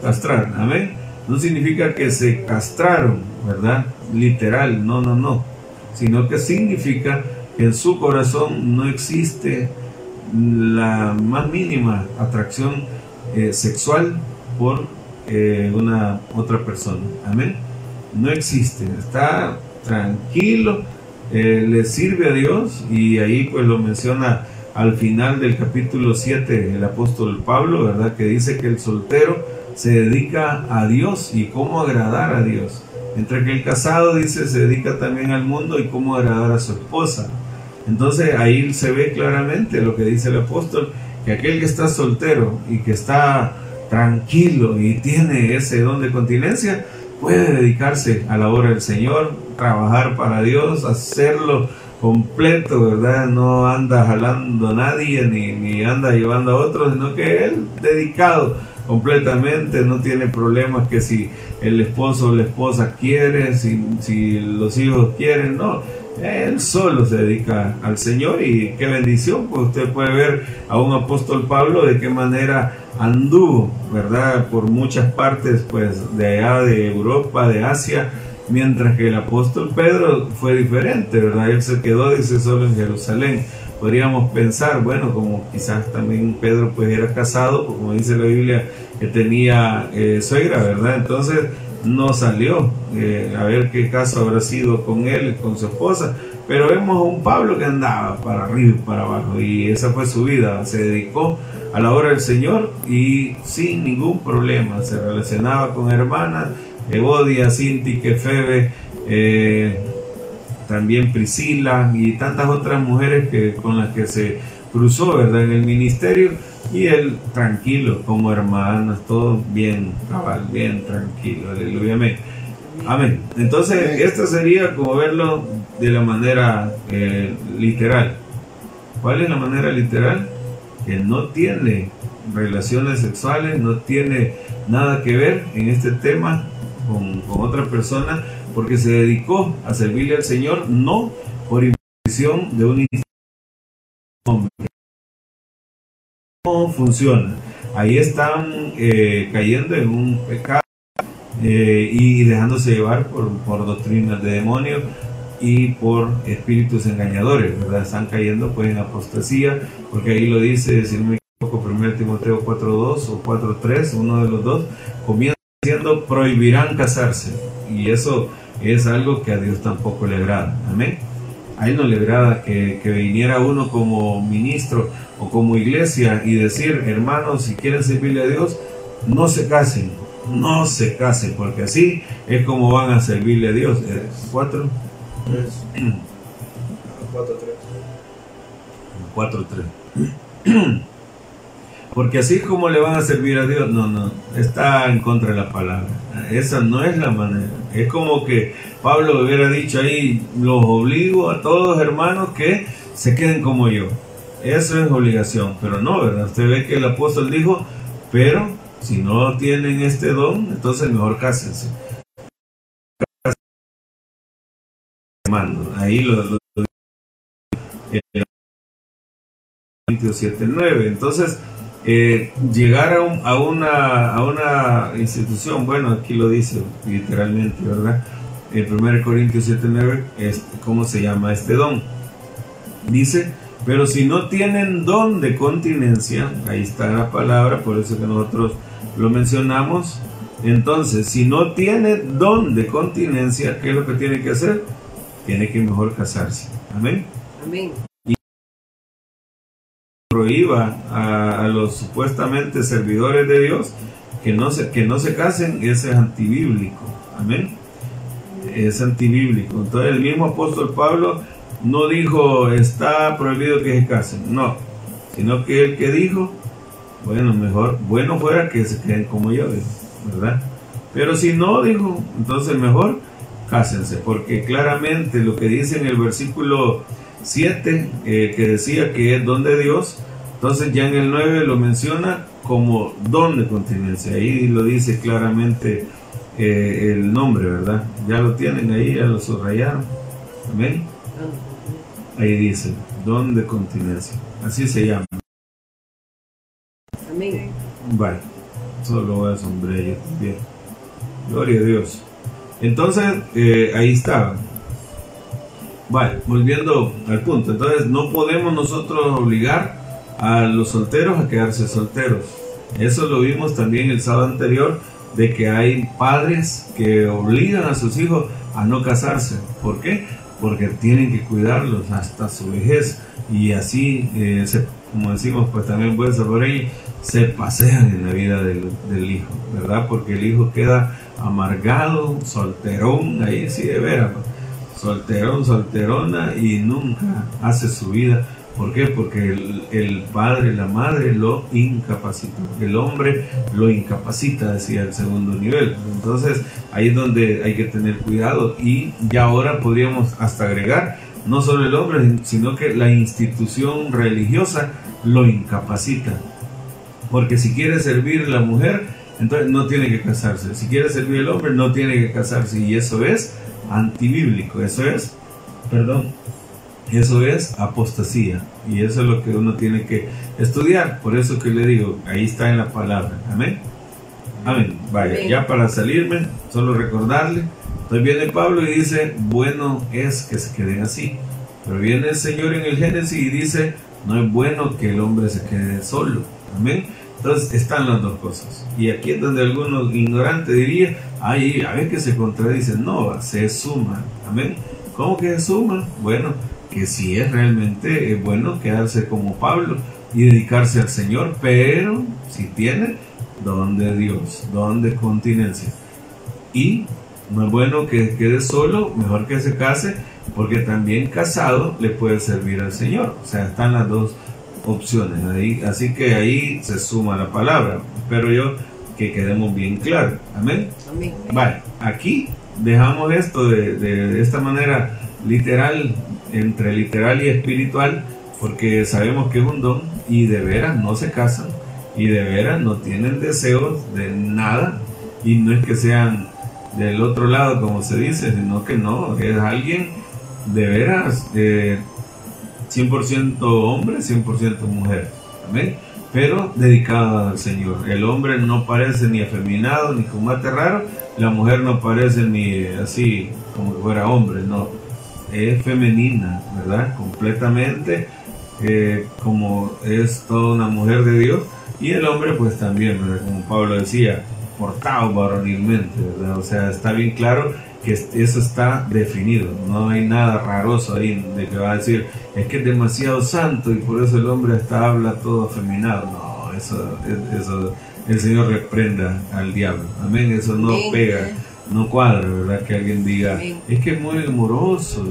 Castrar, amén. No significa que se castraron, ¿verdad? Literal, no, no, no. Sino que significa que en su corazón no existe la más mínima atracción eh, sexual por eh, una otra persona. Amén. no existe, está tranquilo, eh, le sirve a Dios y ahí pues lo menciona al final del capítulo 7 el apóstol Pablo, ¿verdad? Que dice que el soltero se dedica a Dios y cómo agradar a Dios. Mientras que el casado dice se dedica también al mundo y cómo agradar a su esposa. Entonces ahí se ve claramente lo que dice el apóstol, que aquel que está soltero y que está tranquilo y tiene ese don de continencia, puede dedicarse a la obra del Señor, trabajar para Dios, hacerlo completo, ¿verdad? No anda jalando a nadie ni, ni anda llevando a otros, sino que él dedicado completamente, no tiene problemas que si el esposo o la esposa quiere, si, si los hijos quieren, no. Él solo se dedica al Señor y qué bendición, pues usted puede ver a un apóstol Pablo de qué manera anduvo, ¿verdad? Por muchas partes, pues de allá de Europa, de Asia, mientras que el apóstol Pedro fue diferente, ¿verdad? Él se quedó, dice, solo en Jerusalén. Podríamos pensar, bueno, como quizás también Pedro pues era casado, como dice la Biblia, que tenía eh, suegra, ¿verdad? Entonces no salió, eh, a ver qué caso habrá sido con él, con su esposa, pero vemos a un Pablo que andaba para arriba y para abajo y esa fue su vida, se dedicó a la obra del Señor y sin ningún problema, se relacionaba con hermanas, Evodia, Cinti, Kefebe, eh, también Priscila y tantas otras mujeres que, con las que se cruzó ¿verdad? en el ministerio y él tranquilo como hermanas, todo bien, cabal, bien tranquilo, aleluya, amén. Amén. Entonces, esto sería como verlo de la manera eh, literal. ¿Cuál es la manera literal? Que no tiene relaciones sexuales, no tiene nada que ver en este tema con, con otra persona, porque se dedicó a servirle al Señor, no por imposición de un hombre. ¿Cómo funciona? Ahí están eh, cayendo en un pecado eh, y dejándose llevar por, por doctrinas de demonios y por espíritus engañadores, ¿verdad? Están cayendo pues en apostasía, porque ahí lo dice, si no me equivoco, 1 Timoteo 4.2 o 4.3, uno de los dos, comienza diciendo prohibirán casarse. Y eso es algo que a Dios tampoco le agrada. Amén. A él no le agrada que, que viniera uno como ministro o como iglesia y decir, hermanos, si quieren servirle a Dios, no se casen, no se casen, porque así es como van a servirle a Dios. Eh, ¿Cuatro? Tres. Cuatro, tres. Cuatro, tres. Porque así es como le van a servir a Dios, no, no, está en contra de la palabra. Esa no es la manera. Es como que Pablo hubiera dicho ahí, los obligo a todos hermanos que se queden como yo. Eso es obligación, pero no, ¿verdad? Usted ve que el apóstol dijo, pero si no tienen este don, entonces mejor cásense. Ahí lo, lo, lo 7.9. Entonces, eh, llegar a, un, a, una, a una institución, bueno, aquí lo dice literalmente, ¿verdad? En 1 Corintios 7.9 es cómo se llama este don. Dice, pero si no tienen don de continencia, ahí está la palabra, por eso que nosotros lo mencionamos. Entonces, si no tiene don de continencia, ¿qué es lo que tiene que hacer? Tiene que mejor casarse. Amén. Amén. Prohíba a, los supuestamente servidores de Dios que no se, que no se casen, ese es antibíblico. Amén. Es antibíblico. Entonces el mismo apóstol Pablo no dijo está prohibido que se casen, no, sino que el que dijo, bueno, mejor, bueno fuera que se queden como yo, ¿verdad? Pero si no dijo, entonces mejor cásense, porque claramente lo que dice en el versículo 7, eh, que decía que es don de Dios, entonces ya en el 9 lo menciona como don de continencia, ahí lo dice claramente eh, el nombre, ¿verdad? Ya lo tienen ahí, ya lo subrayaron. Amén. Ahí dice, don de continencia, así se llama. Amén. Vale, solo voy a sombrear yo también. Gloria a Dios. Entonces, eh, ahí está. Vale, volviendo al punto. Entonces, no podemos nosotros obligar a los solteros a quedarse solteros. Eso lo vimos también el sábado anterior de que hay padres que obligan a sus hijos a no casarse. ¿Por qué? Porque tienen que cuidarlos hasta su vejez y así, eh, como decimos, pues también ser por ahí, se pasean en la vida del, del, hijo, ¿verdad? Porque el hijo queda amargado, solterón, ahí sí de veras, pues, solterón, solterona y nunca hace su vida ¿Por qué? Porque el, el, padre, la madre lo incapacita. El hombre lo incapacita, decía el segundo nivel. Entonces ahí es donde hay que tener cuidado. Y ya ahora podríamos hasta agregar, no solo el hombre, sino que la institución religiosa lo incapacita. Porque si quiere servir la mujer, entonces no tiene que casarse. Si quiere servir el hombre, no tiene que casarse. Y eso es antibíblico. Eso es, perdón, eso es apostasía y eso es lo que uno tiene que estudiar. Por eso que le digo, ahí está en la palabra. Amén. Amén. Vaya, ya para salirme, solo recordarle. Entonces viene Pablo y dice, bueno es que se queden así. Pero viene el Señor en el Génesis y dice, no es bueno que el hombre se quede solo. Amén. Entonces están las dos cosas. Y aquí es donde algunos ignorantes dirían, ay, a ver que se contradicen. No, se suman. Amén. ¿Cómo que se suman? Bueno, que si es realmente bueno quedarse como Pablo y dedicarse al Señor, pero si tiene don de Dios, don de continencia. Y no es bueno que quede solo, mejor que se case, porque también casado le puede servir al Señor. O sea, están las dos opciones ahí, así que ahí se suma la palabra. Espero yo que quedemos bien claros. Amén. Amén. Vale, aquí dejamos esto de, de esta manera literal entre literal y espiritual, porque sabemos que es un don y de veras no se casan y de veras no tienen deseos de nada y no es que sean del otro lado como se dice, sino que no, es alguien de veras 100% hombre, 100% mujer. Amén. Pero dedicado al Señor. El hombre no parece ni afeminado ni como raro, la mujer no parece ni así como que fuera hombre, no es femenina, ¿verdad? Completamente, eh, como es toda una mujer de Dios, y el hombre pues también, ¿verdad? Como Pablo decía, portado varonilmente, ¿verdad? O sea, está bien claro que eso está definido, no hay nada raroso ahí de que va a decir, es que es demasiado santo y por eso el hombre hasta habla todo afeminado. No, eso, eso, el Señor reprenda al diablo, amén, eso no pega no cuadra, ¿verdad? Que alguien diga, es que es muy amoroso.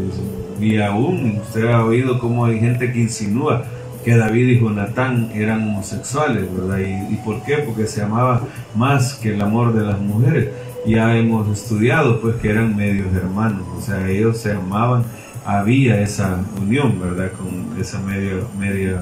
Y aún usted ha oído cómo hay gente que insinúa que David y Jonatán eran homosexuales, ¿verdad? ¿Y, por qué? Porque se amaba más que el amor de las mujeres. Ya hemos estudiado pues que eran medios hermanos, o sea, ellos se amaban, había esa unión, ¿verdad? Con esa media, media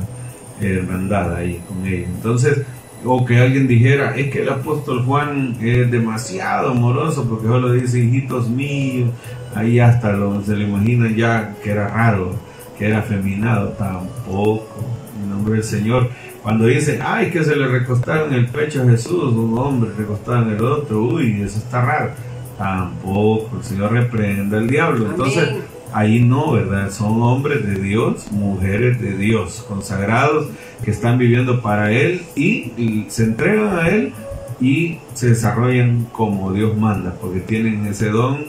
hermandad ahí con ellos. Entonces, o que alguien dijera, es que el apóstol Juan es demasiado amoroso porque solo dice hijitos míos, ahí hasta lo, se le imagina ya que era raro, que era afeminado, tampoco, en nombre del Señor. Cuando dice, ay, que se le recostaron el pecho a Jesús, un hombre recostado en el otro, uy, eso está raro, tampoco, el Señor reprenda al diablo. Entonces, Ahí no, ¿verdad? Son hombres de Dios, mujeres de Dios, consagrados, que están viviendo para Él y, se entregan a Él y se desarrollan como Dios manda, porque tienen ese don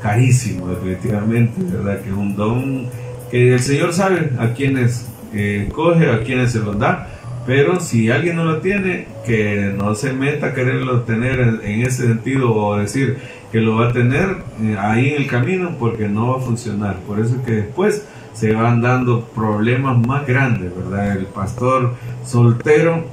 carísimo, definitivamente, ¿verdad? Que es un don que el Señor sabe a quienes eh, coge, a quienes se los da, pero si alguien no lo tiene, que no se meta a quererlo tener en ese sentido o decir, que lo va a tener eh, ahí en el camino porque no va a funcionar. Por eso que después se van dando problemas más grandes, ¿verdad? El pastor soltero,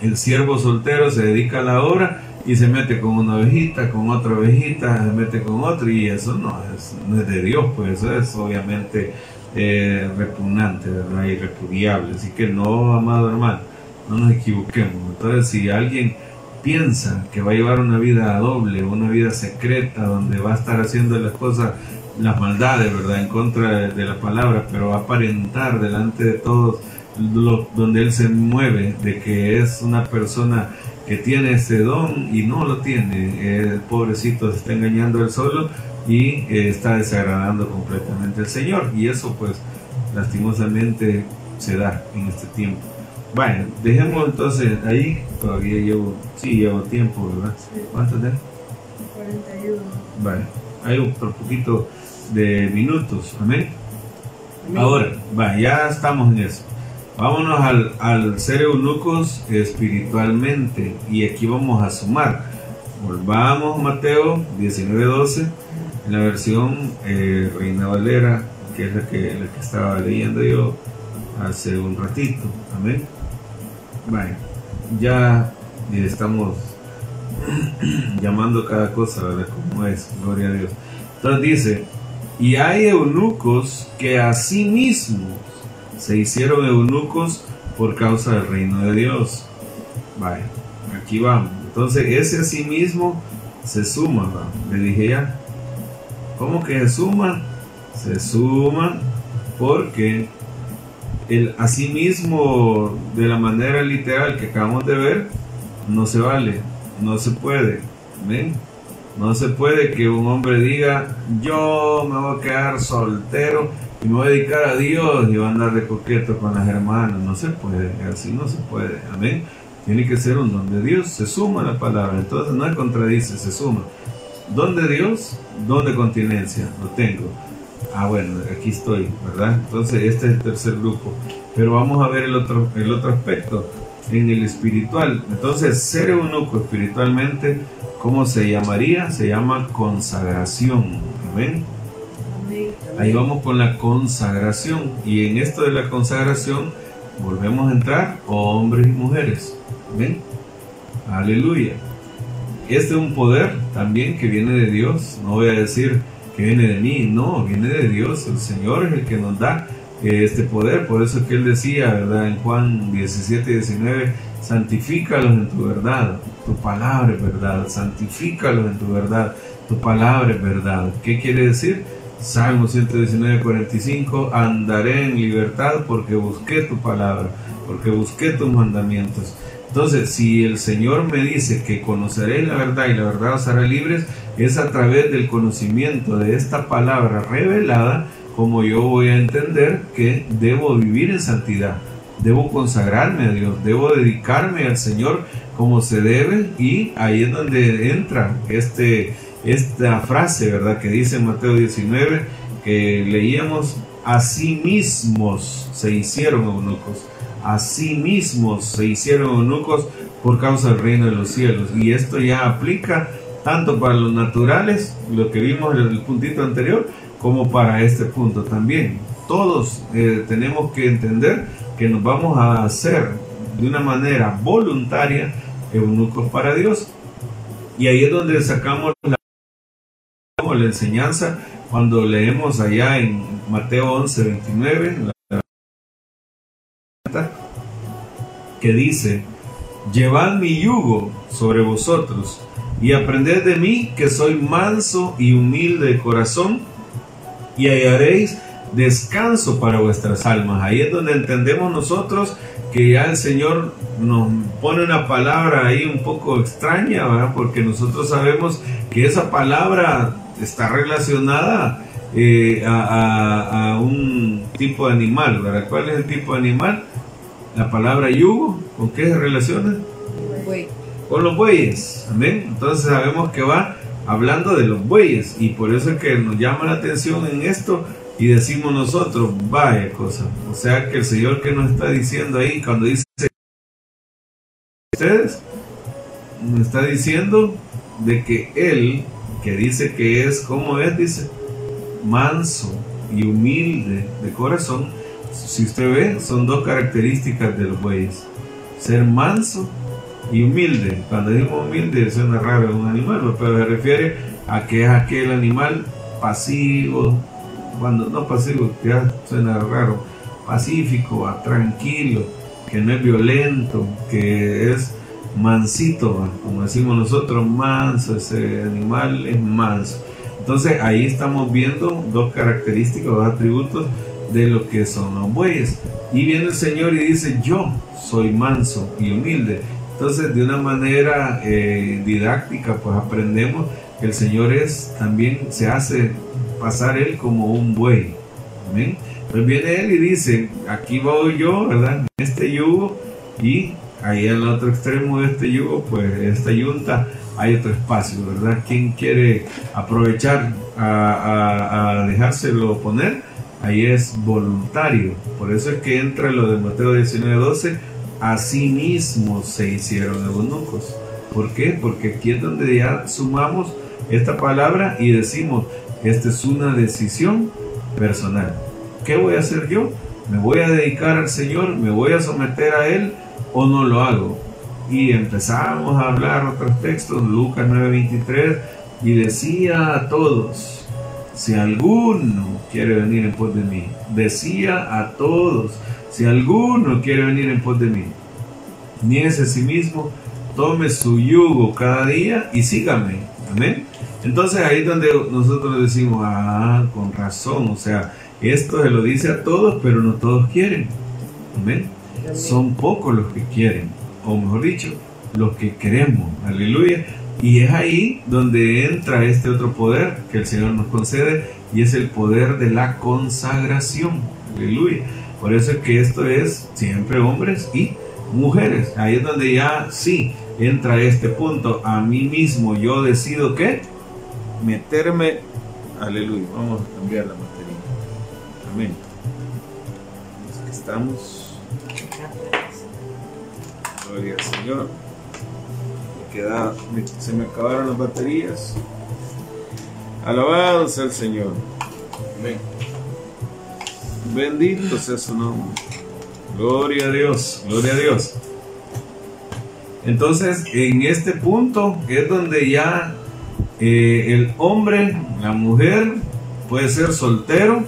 el siervo soltero se dedica a la obra y se mete con una ovejita, con otra ovejita, se mete con otra y eso no es, no es de Dios, pues eso es obviamente eh, repugnante, ¿verdad? Y repudiable. Así que no, amado hermano, no nos equivoquemos. Entonces, si alguien piensa que va a llevar una vida doble, una vida secreta, donde va a estar haciendo las cosas, las maldades, ¿verdad?, en contra de, la palabra, pero va a aparentar delante de todos donde él se mueve, de que es una persona que tiene ese don y no lo tiene. El pobrecito se está engañando él solo y eh, está desagradando completamente al Señor. Y eso pues lastimosamente se da en este tiempo. Bueno, dejemos entonces ahí, todavía llevo, sí, llevo tiempo, ¿verdad? ¿Cuánto tengo? 41. Vale, hay un poquito de minutos, amén. Ahora, va, ya estamos en eso. Vámonos al, al ser eunucos espiritualmente y aquí vamos a sumar. Volvamos Mateo 19:12 en la versión eh, Reina Valera, que es la que, la que estaba leyendo yo hace un ratito. Amén. Bueno, ya eh, estamos llamando cada cosa, ¿verdad? Como es, gloria a Dios. Entonces dice, y hay eunucos que a sí mismos se hicieron eunucos por causa del reino de Dios. Vaya, aquí vamos. Entonces ese a sí mismo se suma, ¿va? le dije ya. ¿Cómo que se suma? Se suma porque el a sí mismo de la manera literal que acabamos de ver no se vale, no se puede. ¿Ven? No se puede que un hombre diga, yo me voy a quedar soltero y me voy a dedicar a Dios y voy a andar de coqueto con las hermanas. No se puede, así no se puede. Amén. Tiene que ser un don de Dios. Se suma la palabra. Entonces no contradice, se suma. Don de Dios, don de continencia. Lo tengo. Ah, bueno, aquí estoy, ¿verdad? Entonces este es el tercer grupo. Pero vamos a ver el otro, el otro aspecto en el espiritual. Entonces, ser eunuco espiritualmente ¿Cómo se llamaría? Se llama consagración. ¿Ven? Ahí vamos con la consagración. Y en esto de la consagración volvemos a entrar hombres y mujeres. ¿Ven? Aleluya. Este es un poder también que viene de Dios. No voy a decir que viene de mí. No, viene de Dios. El Señor es el que nos da este poder. Por eso que Él decía, ¿verdad? En Juan 17 y 19, santifícalos en tu verdad tu palabra es verdad, santifícalos en tu verdad, tu palabra es verdad. ¿Qué quiere decir? Salmo 119, 45, andaré en libertad porque busqué tu palabra, porque busqué tus mandamientos. Entonces, si el Señor me dice que conoceré la verdad y la verdad os hará libres, es a través del conocimiento de esta palabra revelada como yo voy a entender que debo vivir en santidad, debo consagrarme a Dios, debo dedicarme al Señor como se debe y ahí es donde entra este, esta frase, ¿verdad? Que dice en Mateo 19, que leíamos, a sí mismos se hicieron eunucos, a sí mismos se hicieron eunucos por causa del reino de los cielos. Y esto ya aplica tanto para los naturales, lo que vimos en el puntito anterior, como para este punto también. Todos eh, tenemos que entender que nos vamos a hacer de una manera voluntaria eunucos para Dios. Y ahí es donde sacamos la, la enseñanza cuando leemos allá en Mateo 11, 29, que dice, llevad mi yugo sobre vosotros y aprended de mí que soy manso y humilde de corazón y hallaréis descanso para vuestras almas. Ahí es donde entendemos nosotros que ya el Señor nos pone una palabra ahí un poco extraña, porque nosotros sabemos que esa palabra está relacionada eh, a, un tipo de animal, ¿verdad? ¿Cuál es el tipo de animal? La palabra yugo, ¿con qué se relaciona? Con los bueyes, amén. Entonces sabemos que va hablando de los bueyes y por eso es que nos llama la atención en esto y decimos nosotros, vaya cosa. O sea que el Señor que nos está diciendo ahí, cuando dice ustedes, nos está diciendo de que Él, que dice que es como es, dice, manso y humilde de corazón, si usted ve, son dos características de los bueyes. Ser manso y humilde. Cuando decimos humilde suena raro un animal, pero se refiere a que es aquel animal pasivo, cuando no pasivo, ya suena raro, pacífico, tranquilo, que no es violento, que es mansito, como decimos nosotros, manso, ese animal es manso. Entonces ahí estamos viendo dos características, dos atributos de lo que son los bueyes. Y viene el Señor y dice, yo soy manso y humilde. Entonces de una manera eh, didáctica pues aprendemos que el Señor es también se hace pasar él como un buey. Amén. Pues viene él y dice, aquí voy yo, ¿verdad? En este yugo y ahí al otro extremo de este yugo, pues esta yunta, hay otro espacio, ¿verdad? ¿Quién quiere aprovechar a, a, dejárselo poner? Ahí es voluntario. Por eso es que entra lo de Mateo 19:12, así mismo se hicieron eunucos. ¿Por qué? Porque aquí es donde ya sumamos esta palabra y decimos, esta es una decisión personal. ¿Qué voy a hacer yo? ¿Me voy a dedicar al Señor? ¿Me voy a someter a Él o no lo hago? Y empezamos a hablar otros textos, Lucas 9:23, y decía a todos, si alguno quiere venir en pos de mí, decía a todos, si alguno quiere venir en pos de mí, niese a sí mismo, tome su yugo cada día y sígame. Amén. Entonces ahí es donde nosotros decimos, ah, con razón, o sea, esto se lo dice a todos, pero no todos quieren. Amén. Son pocos los que quieren, o mejor dicho, los que queremos. Aleluya. Y es ahí donde entra este otro poder que el Señor nos concede y es el poder de la consagración. Aleluya. Por eso es que esto es siempre hombres y mujeres. Ahí es donde ya sí entra este punto. A mí mismo yo decido que meterme. Aleluya. Vamos a cambiar la batería. Amén. Estamos. Gloria al Señor. Queda, se me acabaron las baterías. Alabado sea el Señor. Amén. Bendito sea su nombre. Gloria a Dios, gloria a Dios. Entonces, en este punto es donde ya eh, el hombre, la mujer, puede ser soltero,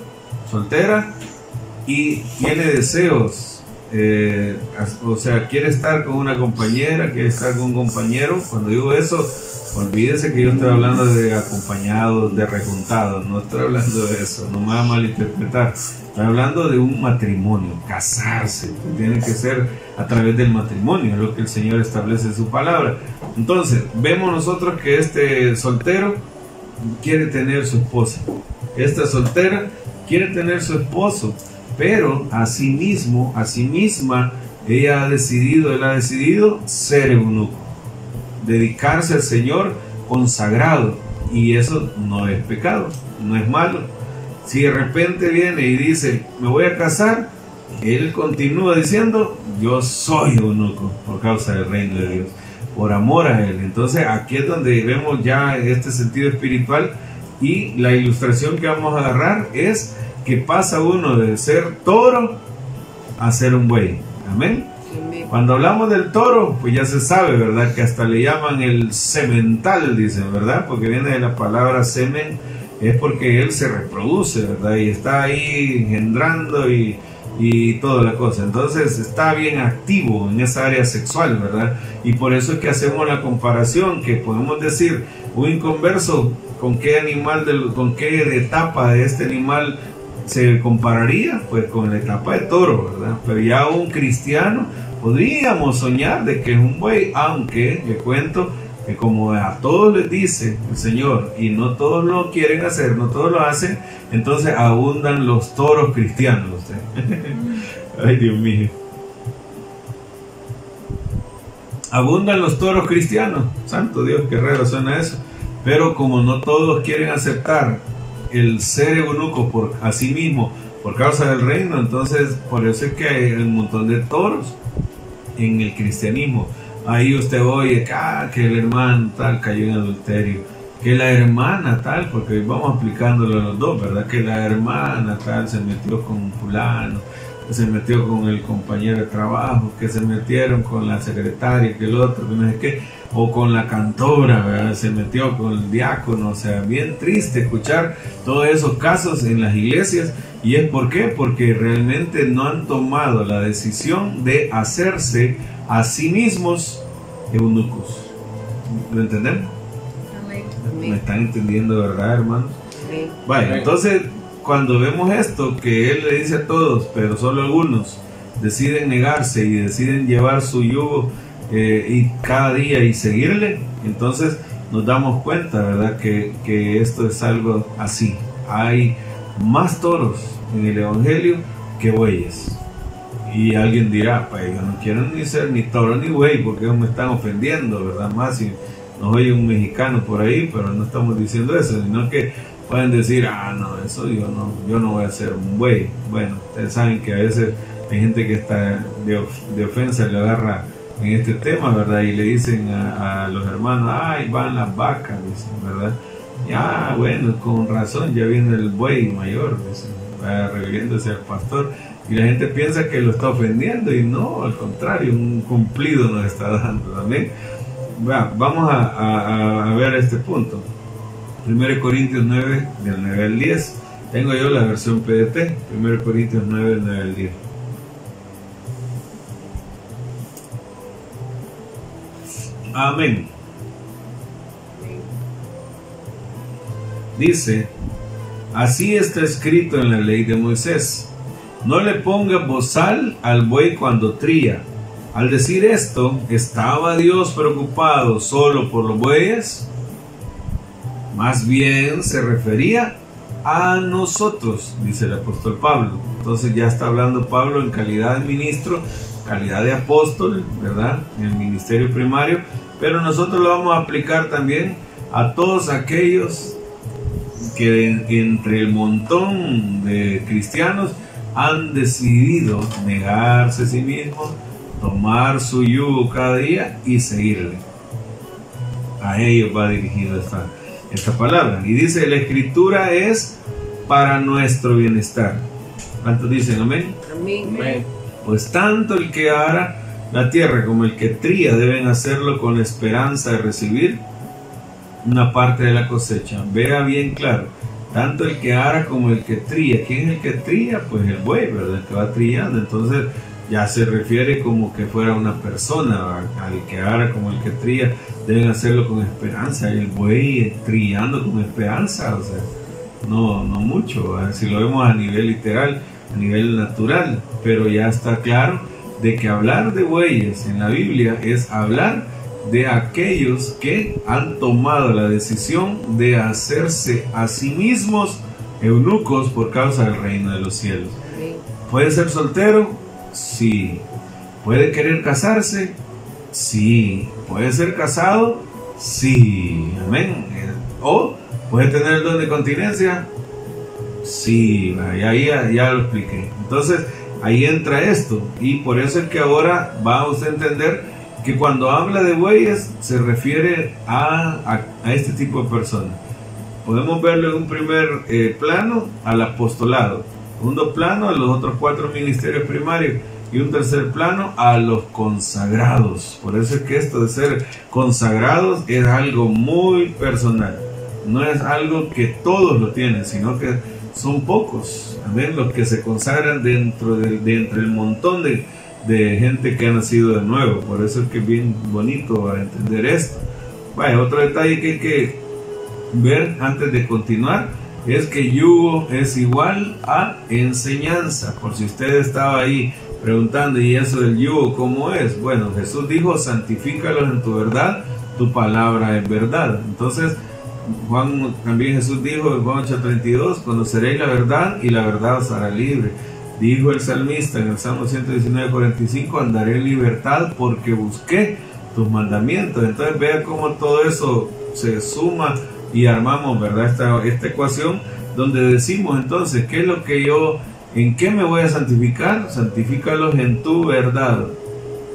soltera, y tiene deseos. Eh, o sea, quiere estar con una compañera, quiere estar con un compañero. Cuando digo eso, olvídese que yo estoy hablando de acompañados, de rejuntados. No estoy hablando de eso, no me va a malinterpretar. Estoy hablando de un matrimonio, casarse. Tiene que ser a través del matrimonio, es lo que el Señor establece en su palabra. Entonces, vemos nosotros que este soltero quiere tener su esposa. Esta soltera quiere tener su esposo, pero a sí mismo, a sí misma, ella ha decidido, él ha decidido ser eunuco, dedicarse al Señor consagrado. Y eso no es pecado, no es malo. Si de repente viene y dice, me voy a casar, él continúa diciendo, yo soy eunuco por causa del reino de Dios por amor a Él. Entonces aquí es donde vemos ya este sentido espiritual y la ilustración que vamos a agarrar es que pasa uno de ser toro a ser un buey. Amén. Cuando hablamos del toro, pues ya se sabe, ¿verdad? Que hasta le llaman el semental, dicen, ¿verdad? Porque viene de la palabra semen, es porque él se reproduce, ¿verdad? Y está ahí engendrando y y toda la cosa. Entonces está bien activo en esa área sexual, ¿verdad? Y por eso es que hacemos la comparación, que podemos decir, un inconverso, ¿con qué animal, con qué etapa de este animal se compararía? Pues con la etapa de toro, ¿verdad? Pero ya un cristiano podríamos soñar de que es un buey, aunque, le cuento, que como a todos les dice el Señor y no todos lo quieren hacer, no todos lo hacen, entonces abundan los toros cristianos. Ay, Dios mío. Abundan los toros cristianos. Santo Dios, qué raro suena eso. Pero como no todos quieren aceptar el ser eunuco por a sí mismo, por causa del reino, entonces por eso es que hay un montón de toros en el cristianismo. Ahí usted oye ah, que el hermano tal cayó en adulterio, que la hermana tal, porque vamos aplicándolo a los dos, ¿verdad? Que la hermana tal se metió con fulano, que se metió con el compañero de trabajo, que se metieron con la secretaria, que el otro, que no sé qué, o con la cantora, ¿verdad? Se metió con el diácono, o sea, bien triste escuchar todos esos casos en las iglesias. ¿Y es por qué? Porque realmente no han tomado la decisión de hacerse a sí mismos eunucos. ¿Lo entendemos? ¿Me están entendiendo, verdad, hermanos? Vale, entonces, cuando vemos esto, que Él le dice a todos, pero solo algunos deciden negarse y deciden llevar su yugo eh, y cada día y seguirle, entonces nos damos cuenta, ¿verdad? Que, que esto es algo así. Hay más toros en el Evangelio que bueyes. Y alguien dirá, pues yo no quiero ni ser ni toro ni güey, porque me están ofendiendo, ¿verdad? Más si nos oye un mexicano por ahí, pero no estamos diciendo eso, sino que pueden decir, ah, no, eso yo no, yo no voy a ser un güey. Bueno, ustedes saben que a veces hay gente que está de, de ofensa, le agarra en este tema, ¿verdad? Y le dicen a, los hermanos, ay, van las vacas, dicen, ¿verdad? Ya, bueno, con razón, ya viene el buey mayor, dicen, refiriéndose al pastor. Y la gente piensa que lo está ofendiendo y no, al contrario, un cumplido nos está dando también. vamos a, a, ver este punto. 1 Corintios 9, del 9 al 10. Tengo yo la versión PDT, 1 Corintios 9, del 9 al 10. Amén. Dice, así está escrito en la ley de Moisés, no le ponga bozal al buey cuando tría. Al decir esto, ¿estaba Dios preocupado solo por los bueyes? Más bien se refería a nosotros, dice el apóstol Pablo. Entonces ya está hablando Pablo en calidad de ministro, calidad de apóstol, ¿verdad? En el ministerio primario, pero nosotros lo vamos a aplicar también a todos aquellos que entre el montón de cristianos han decidido negarse a sí mismos, tomar su yugo cada día y seguirle. A ellos va dirigido esta, esta palabra. Y dice, la escritura es para nuestro bienestar. ¿Cuántos dicen amén? Amén. Pues tanto el que hará la tierra como el que tría deben hacerlo con esperanza de recibir una parte de la cosecha. Vea bien claro, tanto el que ara como el que tría. ¿Quién es el que tría? Pues el buey, ¿verdad? El que va trillando. Entonces ya se refiere como que fuera una persona, al que ara como el que tría, deben hacerlo con esperanza. El buey trillando con esperanza, o sea, no, no mucho, si lo vemos a nivel literal, a nivel natural, pero ya está claro de que hablar de bueyes en la Biblia es hablar de aquellos que han tomado la decisión de hacerse a sí mismos eunucos por causa del reino de los cielos. ¿Puede ser soltero? Sí. ¿Puede querer casarse? Sí. ¿Puede ser casado? Sí. Amén. ¿O puede tener el don de continencia? Sí. Ahí ya, ya lo expliqué. Entonces, Ahí entra esto. Y por eso es que ahora va a usted entender que cuando habla de bueyes se refiere a, a, este tipo de personas. Podemos verlo en un primer eh, plano al apostolado, segundo plano a los otros cuatro ministerios primarios y un tercer plano a los consagrados. Por eso es que esto de ser consagrados es algo muy personal. No es algo que todos lo tienen, sino que son pocos, los que se consagran dentro del, dentro del montón de, de, gente que ha nacido de nuevo. Por eso es que es bien bonito entender esto. Bueno, otro detalle que hay que ver antes de continuar es que yugo es igual a enseñanza. Por si usted estaba ahí preguntando, ¿y eso del yugo cómo es? Bueno, Jesús dijo, santifícalos en tu verdad, tu palabra es verdad. Entonces, Juan también Jesús dijo en Juan 8:32, conoceréis la verdad y la verdad os hará libre. Dijo el salmista en el Salmo 119:45, andaré en libertad porque busqué tus mandamientos. Entonces vea cómo todo eso se suma y armamos, ¿verdad? Esta, esta ecuación donde decimos entonces, ¿qué es lo que yo, en qué me voy a santificar? Santifícalos en tu verdad.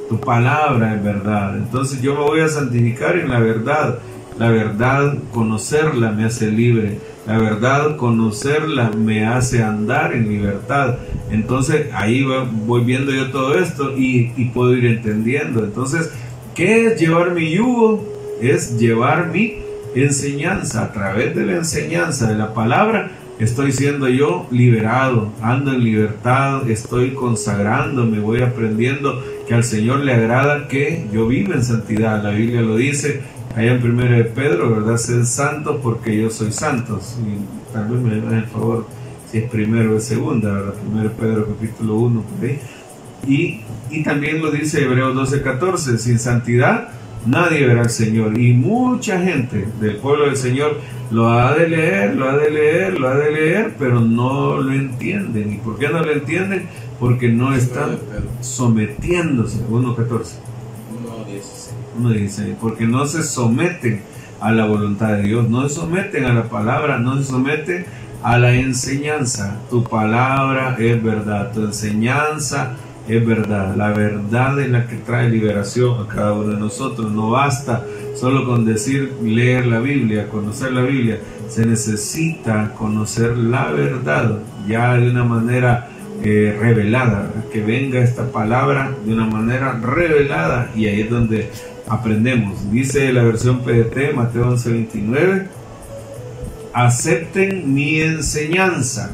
Tu palabra es verdad. Entonces yo me voy a santificar en la verdad la verdad, conocerla me hace libre. La verdad, conocerla me hace andar en libertad. Entonces ahí voy viendo yo todo esto y, puedo ir entendiendo. Entonces, ¿qué es llevar mi yugo? Es llevar mi enseñanza. A través de la enseñanza de la palabra, estoy siendo yo liberado, ando en libertad, estoy consagrando, me voy aprendiendo que al Señor le agrada que yo viva en santidad. La Biblia lo dice Allá en primero de Pedro, ¿verdad? Ser santo porque yo soy santo. Y tal vez me den el favor si es primero o segunda, ¿verdad? Primero de Pedro capítulo 1, por ahí. Y, y también lo dice Hebreos 12, 14, sin santidad nadie verá al Señor. Y mucha gente del pueblo del Señor lo ha de leer, lo ha de leer, lo ha de leer, pero no lo entienden. ¿Y por qué no lo entienden? porque no están sometiéndose. 1.14. 1.16. 1.16. Porque no se someten a la voluntad de Dios, no se someten a la palabra, no se someten a la enseñanza. Tu palabra es verdad, tu enseñanza es verdad. La verdad es la que trae liberación a cada uno de nosotros. No basta solo con decir leer la Biblia, conocer la Biblia. Se necesita conocer la verdad ya de una manera eh, revelada, que venga esta palabra de una manera revelada y ahí es donde aprendemos. Dice la versión PDT, Mateo 11:29, acepten mi enseñanza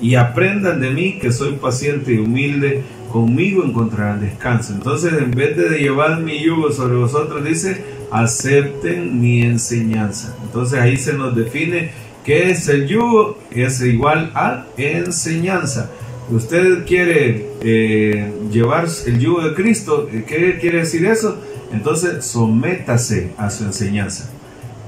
y aprendan de mí que soy paciente y humilde, conmigo encontrarán descanso. Entonces, en vez de llevar mi yugo sobre vosotros, dice, acepten mi enseñanza. Entonces ahí se nos define qué es el yugo, es igual a enseñanza. Usted quiere eh, llevar el yugo de Cristo, ¿qué quiere decir eso? Entonces, sométase a su enseñanza.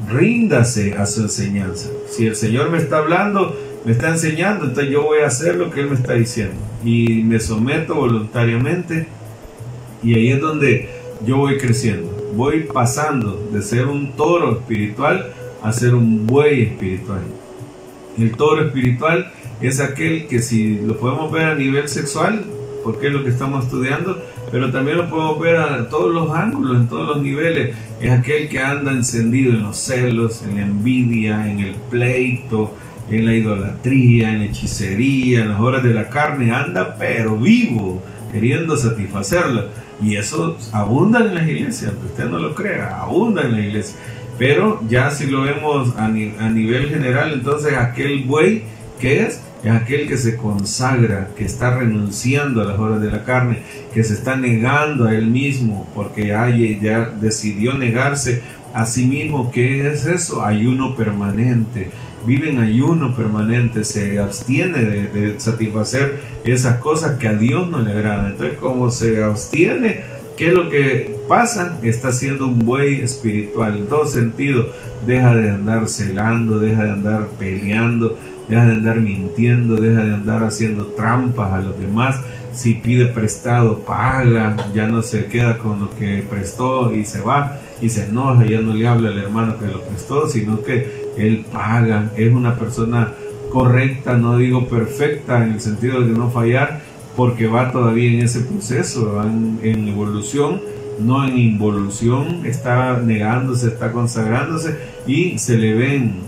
Ríndase a su enseñanza. Si el Señor me está hablando, me está enseñando, entonces yo voy a hacer lo que Él me está diciendo. Y me someto voluntariamente. Y ahí es donde yo voy creciendo. Voy pasando de ser un toro espiritual a ser un buey espiritual. El toro espiritual es aquel que si lo podemos ver a nivel sexual, porque es lo que estamos estudiando, pero también lo podemos ver a todos los ángulos, en todos los niveles. Es aquel que anda encendido en los celos, en la envidia, en el pleito, en la idolatría, en la hechicería, en las horas de la carne, anda pero vivo, queriendo satisfacerla. Y eso abunda en las iglesias, aunque usted no lo crea, abunda en la iglesia. Pero ya si lo vemos a, a nivel general, entonces aquel buey que es es aquel que se consagra, que está renunciando a las horas de la carne, que se está negando a él mismo, porque ya, decidió negarse a sí mismo. ¿Qué es eso? Ayuno permanente. Vive en ayuno permanente, se abstiene de, de satisfacer esas cosas que a Dios no le agradan. Entonces, como se abstiene, ¿qué es lo que pasa? Está siendo un buey espiritual en todo sentido. Deja de andar celando, deja de andar peleando, deja de andar mintiendo, deja de andar haciendo trampas a los demás. Si pide prestado, paga, ya no se queda con lo que prestó y se va y se enoja, ya no le habla al hermano que lo prestó, sino que él paga, es una persona correcta, no digo perfecta en el sentido de no fallar, porque va todavía en ese proceso, va en, en evolución no en involución, está negándose, está consagrándose y se le ven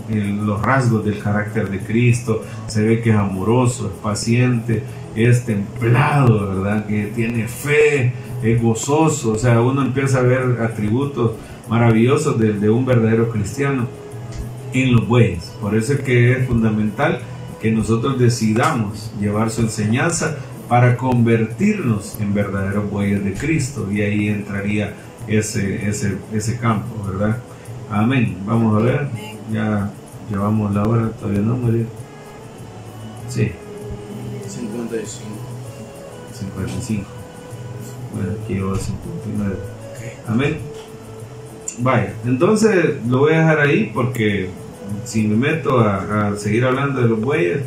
los rasgos del carácter de Cristo, se ve que es amoroso, es paciente, es templado, ¿verdad? Que tiene fe, es gozoso, o sea, uno empieza a ver atributos maravillosos de, de un verdadero cristiano en los bueyes. Por eso es que es fundamental que nosotros decidamos llevar su enseñanza para convertirnos en verdaderos bueyes de Cristo y ahí entraría ese, ese, ese campo, ¿verdad? Amén. Vamos a ver, ya llevamos la hora, todavía no, María. Sí. 55. 55. Bueno, aquí llevo 59. Amén. Vaya, entonces lo voy a dejar ahí porque si me meto a, a seguir hablando de los bueyes,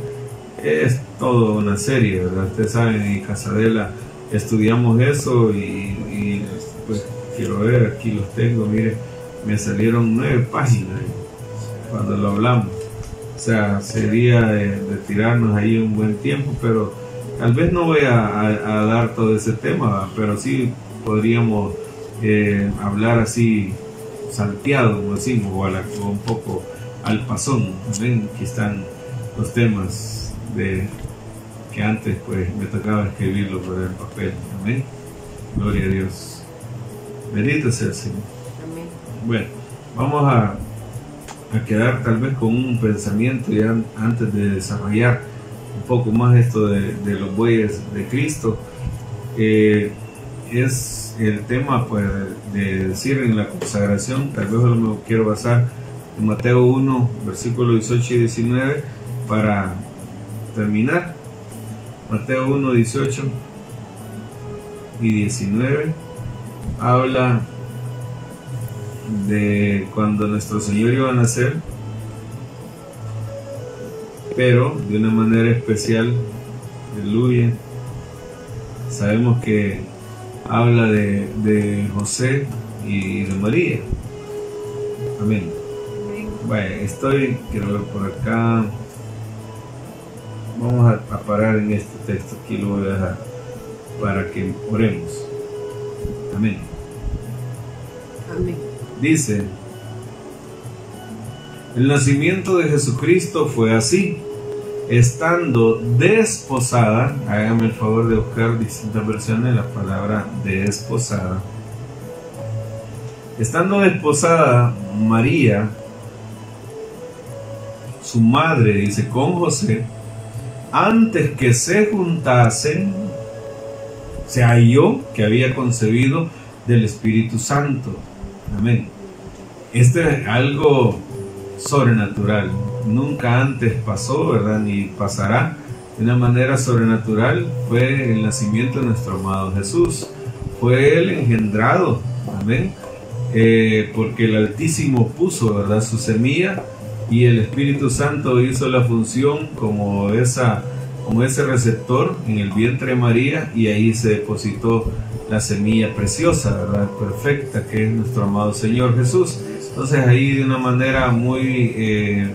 es todo una serie, ¿verdad? Ustedes saben, en Casadela estudiamos eso y, pues quiero ver, aquí los tengo, mire, me salieron nueve páginas cuando lo hablamos. O sea, sería de, tirarnos ahí un buen tiempo, pero tal vez no voy a, dar todo ese tema, pero sí podríamos eh, hablar así salteado, como decimos, o, un poco al pasón. ¿Ven? Aquí están los temas de que antes pues me tocaba escribirlo por el papel. Amén. Gloria a Dios. Bendito sea el Señor. Amén. Bueno, vamos a, a quedar tal vez con un pensamiento ya antes de desarrollar un poco más esto de, de los bueyes de Cristo. Eh, es el tema pues de decir en la consagración, tal vez me quiero basar en Mateo 1, versículos 18 y 19 para terminar. Mateo 1, 18 y 19 habla de cuando nuestro Señor iba a nacer, pero de una manera especial, aleluya, sabemos que habla de, de José y de María. Amén. Bueno, estoy, quiero ver por acá. Vamos a, a parar en este texto, aquí lo voy a dejar para que oremos. Amén. Amén. Dice, el nacimiento de Jesucristo fue así, estando desposada, hágame el favor de buscar distintas versiones de la palabra desposada, estando desposada María, su madre, dice, con José, antes que se juntasen, se halló que había concebido del Espíritu Santo. Amén. Este es algo sobrenatural. Nunca antes pasó, ¿verdad? Ni pasará de una manera sobrenatural. Fue el nacimiento de nuestro amado Jesús. Fue él engendrado. Amén. Eh, porque el Altísimo puso, ¿verdad? Su semilla y el Espíritu Santo hizo la función como esa como ese receptor en el vientre de María y ahí se depositó la semilla preciosa, ¿verdad? perfecta, que es nuestro amado Señor Jesús. Entonces ahí de una manera muy eh,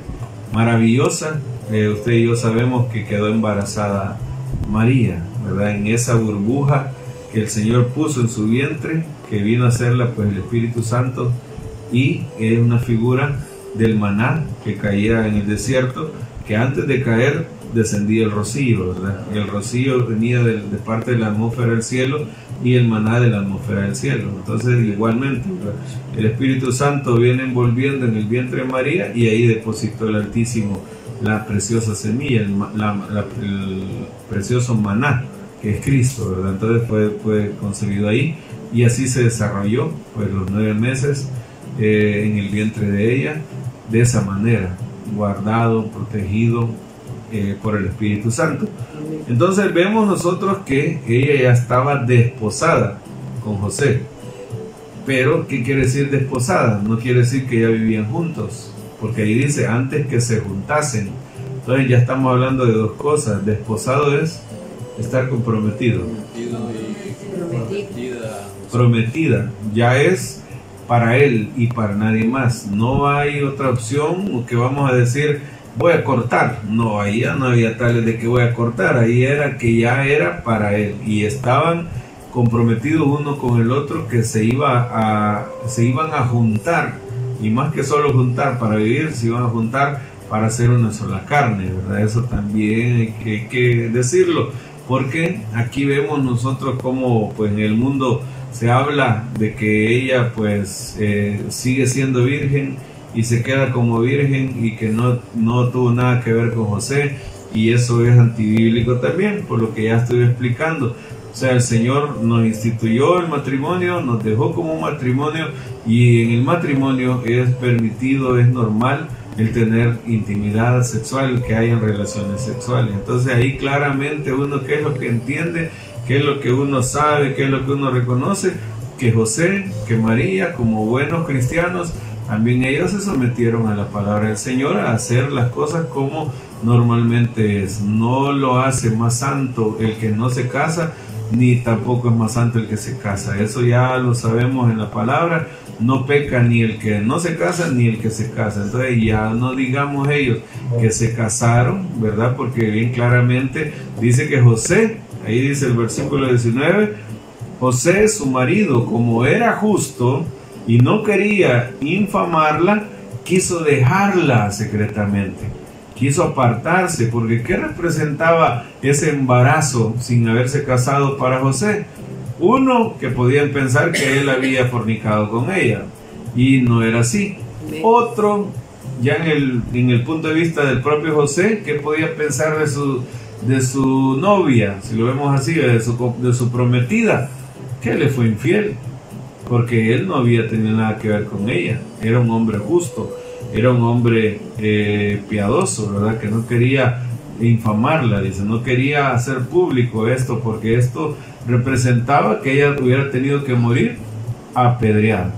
maravillosa, eh, usted y yo sabemos que quedó embarazada María, ¿verdad? En esa burbuja que el Señor puso en su vientre, que vino a hacerla pues el Espíritu Santo y es una figura del maná que caía en el desierto, que antes de caer descendía el rocío, ¿verdad? El rocío venía de, parte de la atmósfera del cielo y el maná de la atmósfera del cielo. Entonces, igualmente, el Espíritu Santo viene envolviendo en el vientre de María y ahí depositó el Altísimo la preciosa semilla, el, la, la, el precioso maná que es Cristo, ¿verdad? Entonces fue, fue concebido ahí y así se desarrolló, pues los nueve meses eh, en el vientre de ella, de esa manera, guardado, protegido, eh, por el Espíritu Santo. Entonces vemos nosotros que ella ya estaba desposada con José. Pero, ¿qué quiere decir desposada? No quiere decir que ya vivían juntos, porque ahí dice antes que se juntasen. Entonces ya estamos hablando de dos cosas. Desposado es estar comprometido. Prometida. Prometida. Ya es para él y para nadie más. No hay otra opción que vamos a decir voy a cortar. No, ahí ya no había tales de que voy a cortar, ahí era que ya era para él y estaban comprometidos uno con el otro que se iba se iban a juntar y más que solo juntar para vivir, se iban a juntar para hacer una sola carne, ¿verdad? Eso también hay que, hay que decirlo, porque aquí vemos nosotros como pues en el mundo se habla de que ella pues eh, sigue siendo virgen y se queda como virgen y que no, no tuvo nada que ver con José y eso es antibíblico también, por lo que ya estoy explicando. O sea, el Señor nos instituyó el matrimonio, nos dejó como un matrimonio y en el matrimonio es permitido, es normal el tener intimidad sexual, que hayan relaciones sexuales. Entonces ahí claramente uno qué es lo que entiende, qué es lo que uno sabe, qué es lo que uno reconoce, que José, que María, como buenos cristianos, también ellos se sometieron a la palabra del Señor a hacer las cosas como normalmente es. No lo hace más santo el que no se casa, ni tampoco es más santo el que se casa. Eso ya lo sabemos en la palabra. No peca ni el que no se casa ni el que se casa. Entonces ya no digamos ellos que se casaron, ¿verdad? Porque bien claramente dice que José, ahí dice el versículo 19, José su marido, como era justo, y no quería infamarla, quiso dejarla secretamente, quiso apartarse, porque ¿qué representaba ese embarazo sin haberse casado para José? Uno, que podían pensar que él había fornicado con ella, y no era así. Otro, ya en el, en el punto de vista del propio José, ¿qué podía pensar de su, de su novia, si lo vemos así, de su, de su prometida? Que le fue infiel porque él no había tenido nada que ver con ella. Era un hombre justo, era un hombre eh, piadoso, ¿verdad? Que no quería infamarla, dice, no quería hacer público esto, porque esto representaba que ella hubiera tenido que morir apedreada.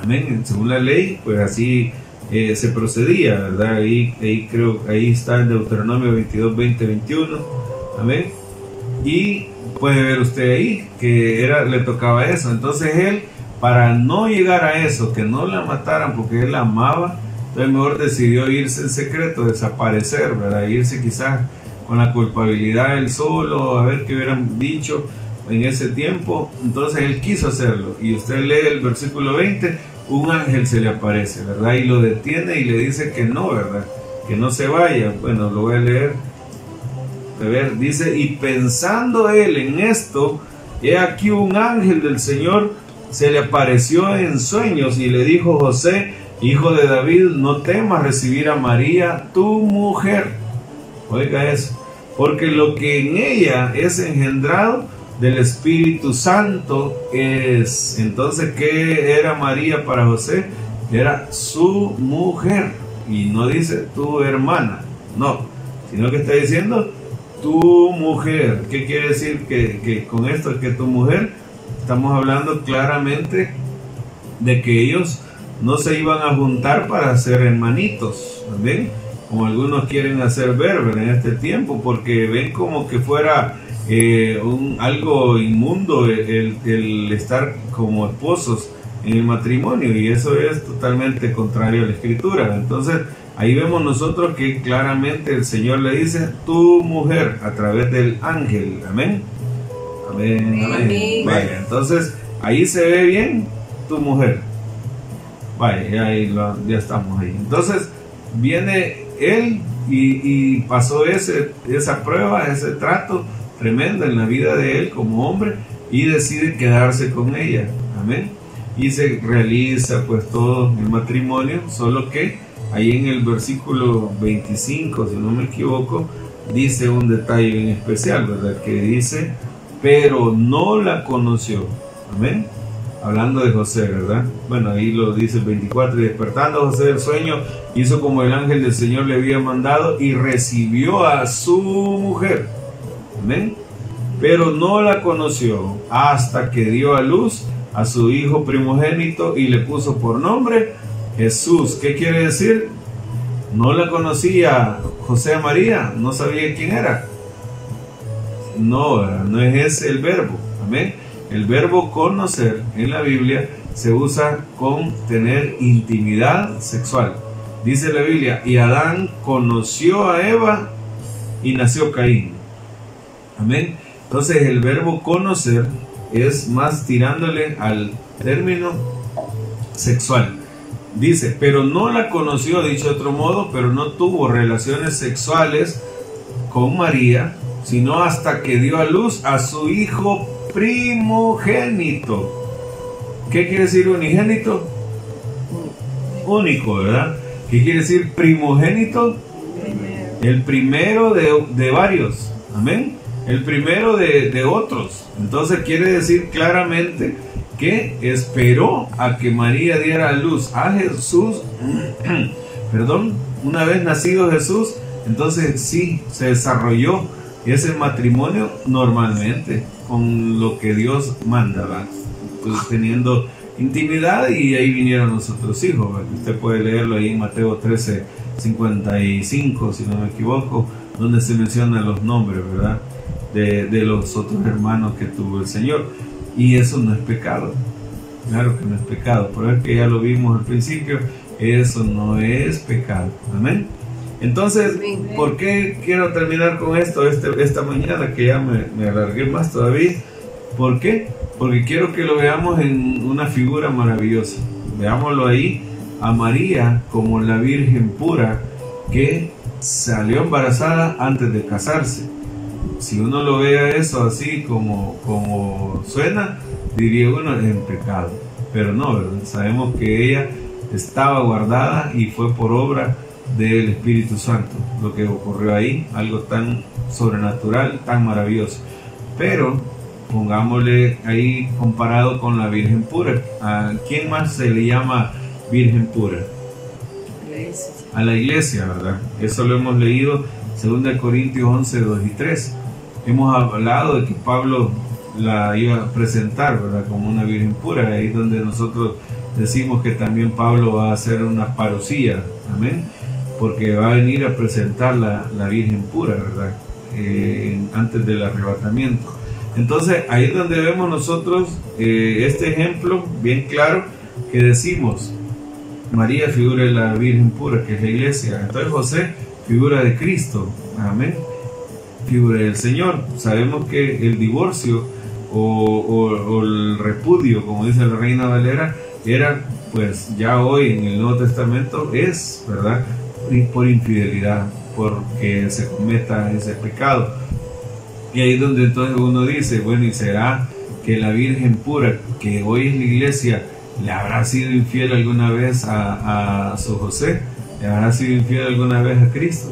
Amén. Según la ley, pues así eh, se procedía, ¿verdad? Ahí, ahí creo, ahí está en Deuteronomio 22, 20, 21. Amén. Y puede ver usted ahí que era, le tocaba eso. Entonces él, para no llegar a eso, que no la mataran porque él la amaba, entonces mejor decidió irse en secreto, desaparecer, ¿verdad? Irse quizás con la culpabilidad él solo, a ver qué hubieran dicho en ese tiempo. Entonces él quiso hacerlo. Y usted lee el versículo 20, un ángel se le aparece, ¿verdad? Y lo detiene y le dice que no, ¿verdad? Que no se vaya. Bueno, lo voy a leer. A ver, dice, y pensando él en esto, he aquí un ángel del Señor se le apareció en sueños y le dijo, José, hijo de David, no temas recibir a María, tu mujer. Oiga eso, porque lo que en ella es engendrado del Espíritu Santo es. Entonces, ¿qué era María para José? Era su mujer. Y no dice tu hermana, no, sino que está diciendo tu mujer. ¿Qué quiere decir que, que con esto que tu mujer? Estamos hablando claramente de que ellos no se iban a juntar para ser hermanitos, ¿ven? Como algunos quieren hacer ver en este tiempo, porque ven como que fuera eh, un, algo inmundo el, el, estar como esposos en el matrimonio, y eso es totalmente contrario a la escritura. Entonces, ahí vemos nosotros que claramente el Señor le dice, tu mujer, a través del ángel, amén. Amén, amén. Vaya, entonces ahí se ve bien tu mujer. Vaya, ahí ya estamos ahí. Entonces viene él y, y, pasó ese, esa prueba, ese trato tremendo en la vida de él como hombre y decide quedarse con ella. Amén. Y se realiza pues todo el matrimonio, solo que ahí en el versículo 25, si no me equivoco, dice un detalle en especial, ¿verdad? Que dice, pero no la conoció. Amén. Hablando de José, ¿verdad? Bueno, ahí lo dice el 24. Y despertando José del sueño, hizo como el ángel del Señor le había mandado y recibió a su mujer. Amén. Pero no la conoció hasta que dio a luz a su hijo primogénito y le puso por nombre Jesús. ¿Qué quiere decir? No la conocía José María, no sabía quién era. No, no es ese el verbo. Amén. El verbo conocer en la Biblia se usa con tener intimidad sexual. Dice la Biblia, y Adán conoció a Eva y nació Caín. Amén. Entonces el verbo conocer es más tirándole al término sexual. Dice, pero no la conoció, dicho de otro modo, pero no tuvo relaciones sexuales con María, sino hasta que dio a luz a su hijo primogénito. ¿Qué quiere decir unigénito? Único, ¿verdad? ¿Qué quiere decir primogénito? El primero de, de varios. Amén. El primero de, de otros. Entonces quiere decir claramente que esperó a que María diera luz a Jesús, perdón, una vez nacido Jesús, entonces sí, se desarrolló ese matrimonio normalmente con lo que Dios manda, Pues teniendo intimidad y ahí vinieron nosotros hijos. Usted puede leerlo ahí en Mateo 13, 55, si no me equivoco, donde se mencionan los nombres, ¿verdad? De, de los otros hermanos que tuvo el Señor. Y eso no es pecado. Claro que no es pecado. Por eso que ya lo vimos al principio, eso no es pecado. Amén. Entonces, ¿por qué quiero terminar con esto este, esta mañana? Que ya me, me alargué más todavía. ¿Por qué? Porque quiero que lo veamos en una figura maravillosa. Veámoslo ahí a María como la Virgen pura que salió embarazada antes de casarse. Si uno lo vea eso así como, como suena, diría uno en pecado. Pero no, sabemos que ella estaba guardada y fue por obra del Espíritu Santo lo que ocurrió ahí, algo tan sobrenatural, tan maravilloso. Pero pongámosle ahí comparado con la Virgen pura. ¿A quién más se le llama Virgen pura? A la iglesia, ¿verdad? Eso lo hemos leído 2 Corintios 11, 2 y 3. Hemos hablado de que Pablo la iba a presentar, ¿verdad? Como una Virgen pura. Ahí donde nosotros decimos que también Pablo va a hacer una parucía. Amén porque va a venir a presentar la, la Virgen pura, ¿verdad? Eh, antes del arrebatamiento. Entonces ahí es donde vemos nosotros eh, este ejemplo bien claro que decimos, María figura de la Virgen pura, que es la iglesia. Entonces José figura de Cristo. Amén. Figura del Señor. Sabemos que el divorcio o, el repudio, como dice la reina Valera, era pues ya hoy en el Nuevo Testamento es, ¿verdad? Por infidelidad, porque se cometa ese pecado. Y ahí es donde entonces uno dice, bueno, ¿y será que la Virgen pura, que hoy es la iglesia, le habrá sido infiel alguna vez a, a su José? ¿Le habrá sido infiel alguna vez a Cristo?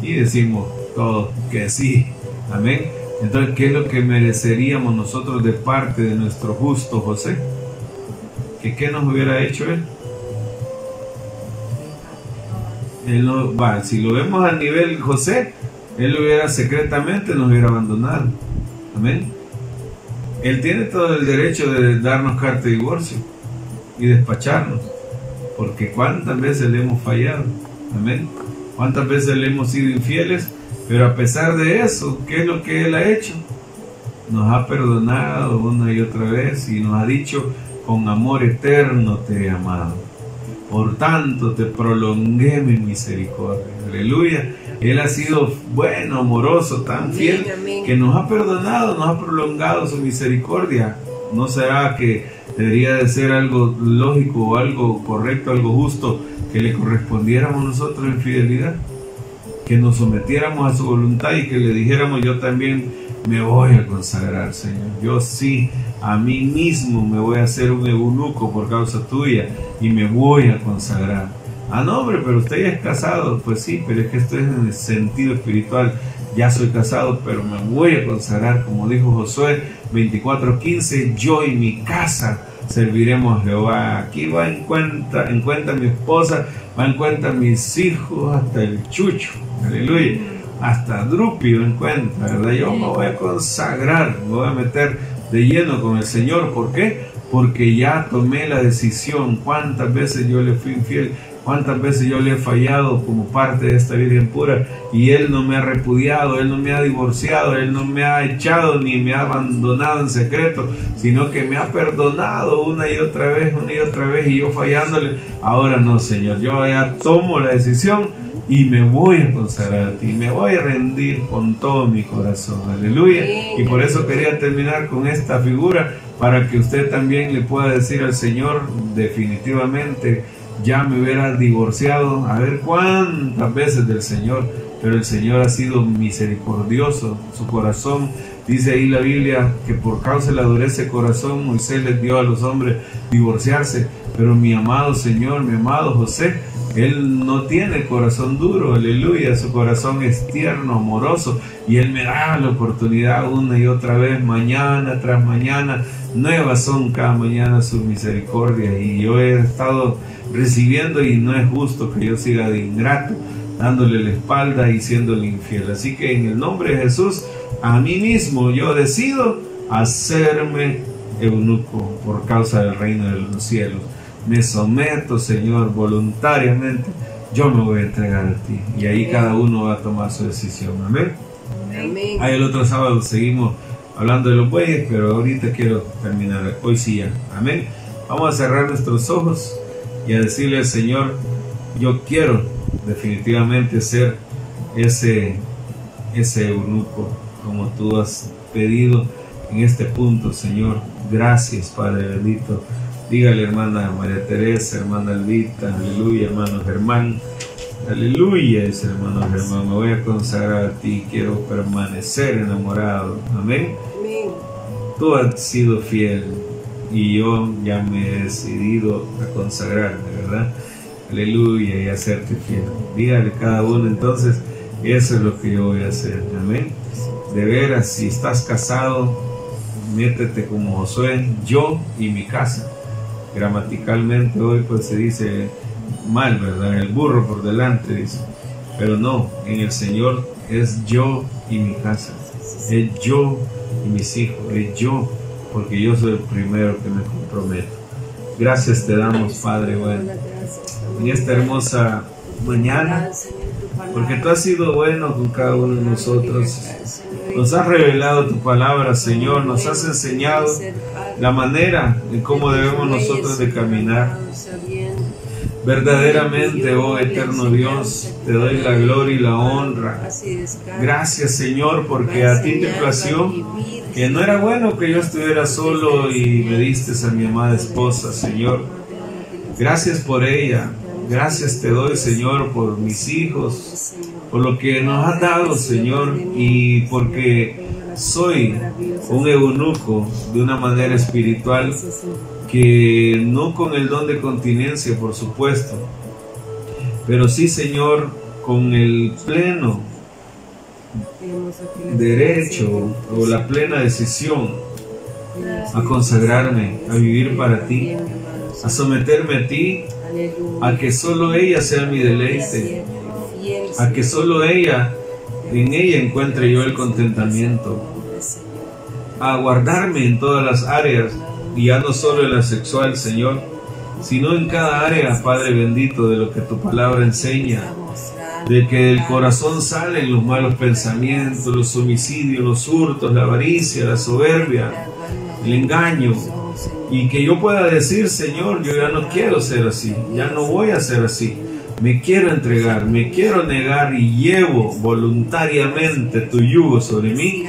Y decimos todos que sí. Amén. Entonces, ¿qué es lo que mereceríamos nosotros de parte de nuestro justo José? ¿Que ¿Qué nos hubiera hecho él? Él no, va, si lo vemos a nivel José, él hubiera secretamente nos hubiera abandonado. Amén. Él tiene todo el derecho de darnos carta de divorcio y despacharnos. Porque cuántas veces le hemos fallado. Amén. Cuántas veces le hemos sido infieles pero a pesar de eso, ¿qué es lo que Él ha hecho? Nos ha perdonado una y otra vez y nos ha dicho, con amor eterno te he amado. Por tanto te prolongué mi misericordia. Aleluya. Él ha sido bueno, amoroso, tan fiel, que nos ha perdonado, nos ha prolongado su misericordia. ¿No será que debería de ser algo lógico, algo correcto, algo justo, que le correspondiéramos nosotros en fidelidad? que nos sometiéramos a su voluntad y que le dijéramos yo también me voy a consagrar, Señor. Yo sí, a mí mismo me voy a hacer un eunuco por causa tuya y me voy a consagrar. Ah, no, hombre, pero usted ya es casado. Pues sí, pero es que esto es en el sentido espiritual. Ya soy casado, pero me voy a consagrar, como dijo Josué 24:15, yo y mi casa serviremos a Jehová. Aquí va en cuenta, en cuenta mi esposa, va en cuenta mis hijos, hasta el chucho. Aleluya. Hasta Drupio en cuenta, ¿verdad? Yo me voy a consagrar, me voy a meter de lleno con el Señor. ¿Por qué? Porque ya tomé la decisión. ¿Cuántas veces yo le fui infiel? Cuántas veces yo le he fallado como parte de esta Virgen pura y Él no me ha repudiado, Él no me ha divorciado, Él no me ha echado ni me ha abandonado en secreto, sino que me ha perdonado una y otra vez, una y otra vez y yo fallándole. Ahora no, Señor, yo ya tomo la decisión y me voy a consagrar a ti, me voy a rendir con todo mi corazón. Aleluya. Y por eso quería terminar con esta figura para que usted también le pueda decir al Señor definitivamente ya me hubiera divorciado, a ver cuántas veces del Señor, pero el Señor ha sido misericordioso, su corazón, dice ahí la Biblia que por causa de la dureza de corazón Moisés les dio a los hombres divorciarse, pero mi amado Señor, mi amado José, él no tiene corazón duro, aleluya, su corazón es tierno, amoroso, y Él me da la oportunidad una y otra vez, mañana tras mañana, nuevas son cada mañana sus misericordias, y yo he estado recibiendo y no es justo que yo siga de ingrato, dándole la espalda y siendo infiel. Así que en el nombre de Jesús, a mí mismo yo decido hacerme eunuco por causa del reino de los cielos. Me someto, Señor, voluntariamente. Yo me voy a entregar a ti. Y ahí cada uno va a tomar su decisión. Amén. Amén. Ahí el otro sábado seguimos hablando de los bueyes, pero ahorita quiero terminar. Hoy sí ya. Amén. Vamos a cerrar nuestros ojos y a decirle al Señor, yo quiero definitivamente ser ese, ese eunuco como tú has pedido en este punto, Señor. Gracias, Padre bendito. Dígale, hermana María Teresa, hermana Elvita, aleluya, hermano Germán. Aleluya, ese hermano Germán. Me voy a consagrar a ti. Quiero permanecer enamorado. Amén. Tú has sido fiel y yo ya me he decidido a consagrarme, ¿verdad? Aleluya y hacerte fiel. Dígale cada uno entonces, eso es lo que yo voy a hacer, amén. De veras, si estás casado, métete como Josué, yo y mi casa. Gramaticalmente hoy pues se dice mal, ¿verdad? El burro por delante dice. Pero no, en el Señor es yo y mi casa. Es yo y mis hijos. Es yo porque yo soy el primero que me comprometo. Gracias te damos, Padre bueno, en esta hermosa mañana, porque tú has sido bueno con cada uno de nosotros. Nos has revelado tu palabra, Señor. Nos has enseñado la manera en cómo debemos nosotros de caminar. Verdaderamente, oh eterno Dios, te doy la gloria y la honra. Gracias, Señor, porque a ti te plació que no era bueno que yo estuviera solo y me diste a mi amada esposa, Señor. Gracias por ella. Gracias te doy, Señor, por mis hijos, por lo que nos has dado, Señor, y porque soy un eunuco de una manera espiritual que no con el don de continencia, por supuesto, pero sí, Señor, con el pleno derecho o la plena decisión a consagrarme, a vivir para ti, a someterme a ti, a que solo ella sea mi deleite, a que solo ella, en ella encuentre yo el contentamiento, a guardarme en todas las áreas y ya no solo en la sexual, Señor, sino en cada área, Padre bendito, de lo que tu palabra enseña, de que del corazón salen los malos pensamientos, los homicidios, los hurtos, la avaricia, la soberbia, el engaño, y que yo pueda decir, Señor, yo ya no quiero ser así, ya no voy a ser así. Me quiero entregar, me quiero negar y llevo voluntariamente tu yugo sobre mí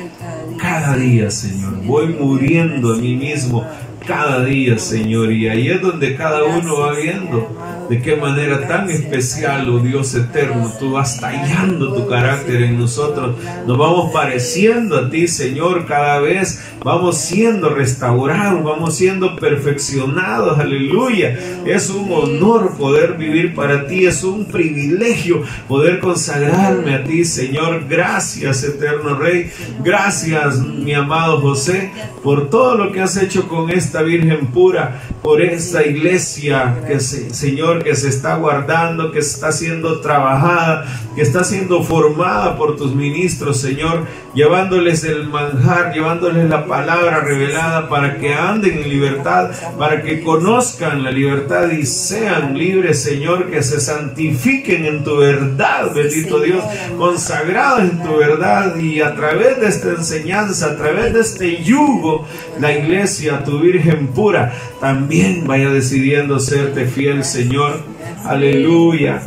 cada día, Señor. Voy muriendo a mí mismo cada día, Señor. Y ahí es donde cada uno va viendo de qué manera tan especial, oh Dios eterno, tú vas tallando tu carácter en nosotros. Nos vamos pareciendo a ti, Señor, cada vez vamos siendo restaurados, vamos siendo perfeccionados, aleluya. Es un honor poder vivir para ti, es un privilegio poder consagrarme a ti, Señor. Gracias, eterno Rey. Gracias, mi amado José, por todo lo que has hecho con esta Virgen pura, por esta iglesia que, Señor, que se está guardando, que está siendo trabajada, que está siendo formada por tus ministros, Señor, llevándoles el manjar, llevándoles la palabra revelada para que anden en libertad, para que conozcan la libertad y sean libres, Señor, que se santifiquen en tu verdad, bendito Dios, consagrados en tu verdad y a través de esta enseñanza, a través de este yugo, la iglesia, tu Virgen pura, también vaya decidiendo serte fiel, Señor. Aleluya.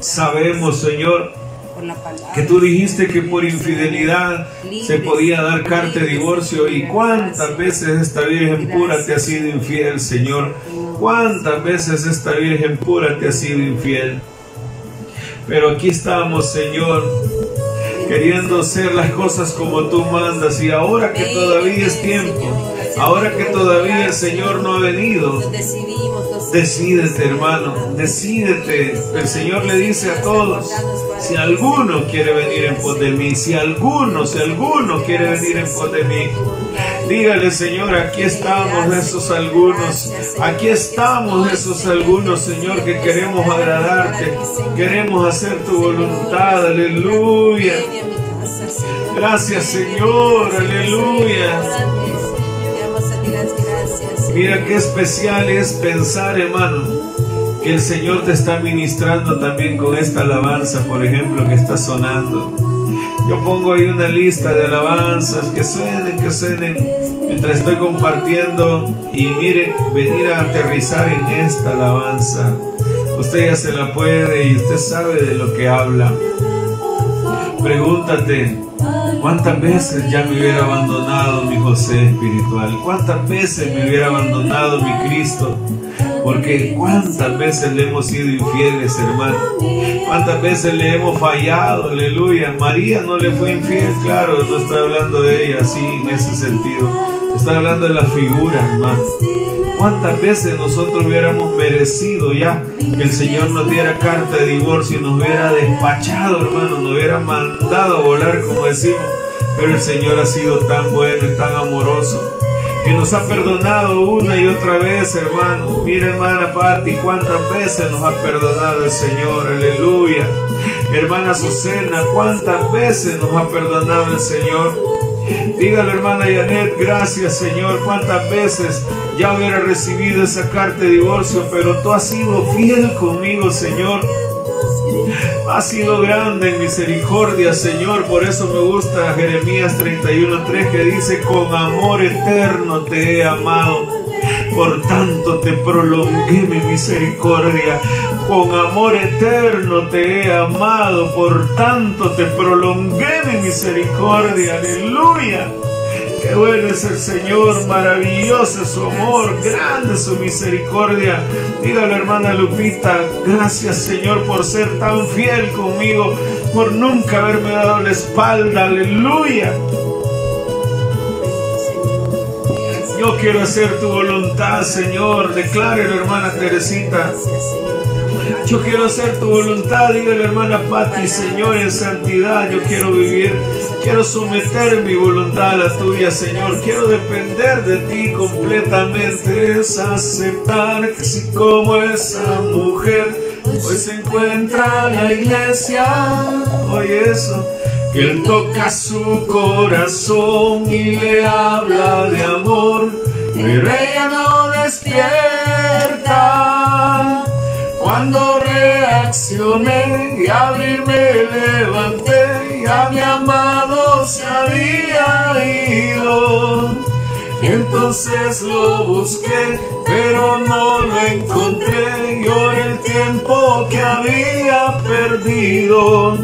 Sabemos, Señor, que tú dijiste que por infidelidad se podía dar carta de divorcio. y cuántas veces esta Virgen pura te ha sido infiel, Señor. Cuántas veces esta Virgen pura te ha sido infiel. Pero aquí estamos, Señor, queriendo hacer las cosas como tú mandas y ahora que todavía es tiempo, ahora que todavía el Señor no ha venido, decídete hermano, decídete. El Señor le dice a todos, si alguno quiere venir en pos de mí, si alguno, si alguno quiere venir en pos de mí, dígale Señor, aquí estamos esos algunos, aquí estamos esos algunos, Señor, que queremos agradarte, queremos hacer tu voluntad, aleluya. Gracias Señor, aleluya. Mira qué especial es pensar, hermano, que el Señor te está ministrando también con esta alabanza, por ejemplo, que está sonando. Yo pongo ahí una lista de alabanzas que suenen, que suenen, mientras estoy compartiendo y mire, venir a aterrizar en esta alabanza. Usted ya se la puede y usted sabe de lo que habla. Pregúntate, ¿cuántas veces ya me hubiera abandonado mi José espiritual? ¿Cuántas veces me hubiera abandonado mi Cristo? Porque cuántas veces le hemos sido infieles, hermano. Cuántas veces le hemos fallado, aleluya. María no le fue infiel, claro, no estoy hablando de ella así en ese sentido. Estoy hablando de la figura, hermano. ¿Cuántas veces nosotros hubiéramos merecido ya que el Señor nos diera carta de divorcio y nos hubiera despachado, hermano, nos hubiera mandado a volar, como decimos? Pero el Señor ha sido tan bueno y tan amoroso que nos ha perdonado una y otra vez, hermano. Mira, hermana Patti, cuántas veces nos ha perdonado el Señor, aleluya. Hermana Susana, cuántas veces nos ha perdonado el Señor. Dígale, hermana Janet, gracias Señor. Cuántas veces ya hubiera recibido esa carta de divorcio, pero tú has sido fiel conmigo, Señor. Ha sido grande en misericordia, Señor. Por eso me gusta Jeremías 31.3 que dice, con amor eterno te he amado. Por tanto te prolongué mi misericordia. Con amor eterno te he amado. Por tanto te prolongué mi misericordia. Aleluya. Qué bueno es el Señor, maravilloso es su amor, grande su misericordia. Dígale, hermana Lupita, gracias Señor por ser tan fiel conmigo, por nunca haberme dado la espalda. Aleluya. Yo quiero hacer tu voluntad, Señor. Declare la hermana Teresita. Yo quiero hacer tu voluntad, diga la hermana Patti, Señor, en santidad. Yo quiero vivir, quiero someter mi voluntad a la tuya, Señor. Quiero depender de ti completamente. Es aceptar que si como esa mujer hoy se encuentra la iglesia, oye eso, él toca su corazón y le habla de amor, pero ella no despierta. Cuando reaccioné y abrirme levanté, ya mi amado se había ido. Entonces lo busqué, pero no lo encontré. Yo el tiempo que había perdido.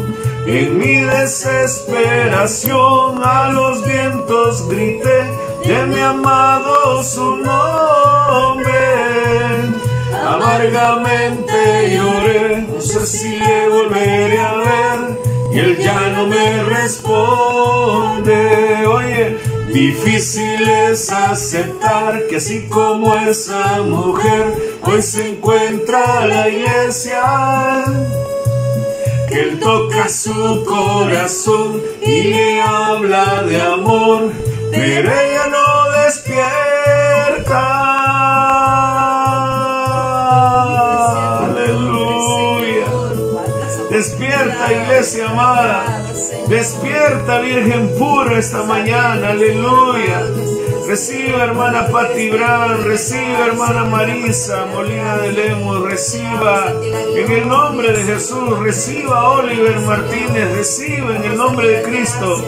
En mi desesperación a los vientos grité de mi amado su nombre. Amargamente lloré, no sé si le volveré a ver. Y él ya no me responde. Oye, difícil es aceptar que así como esa mujer hoy se encuentra la iglesia. Que él toca su corazón y le habla de amor, pero ella no despierta. Aleluya. Despierta, iglesia amada. Despierta, Virgen pura, esta mañana. Aleluya. Reciba, hermana Patti Brown, reciba, hermana Marisa Molina de Lemos, reciba en el nombre de Jesús, reciba Oliver Martínez, reciba en el nombre de Cristo.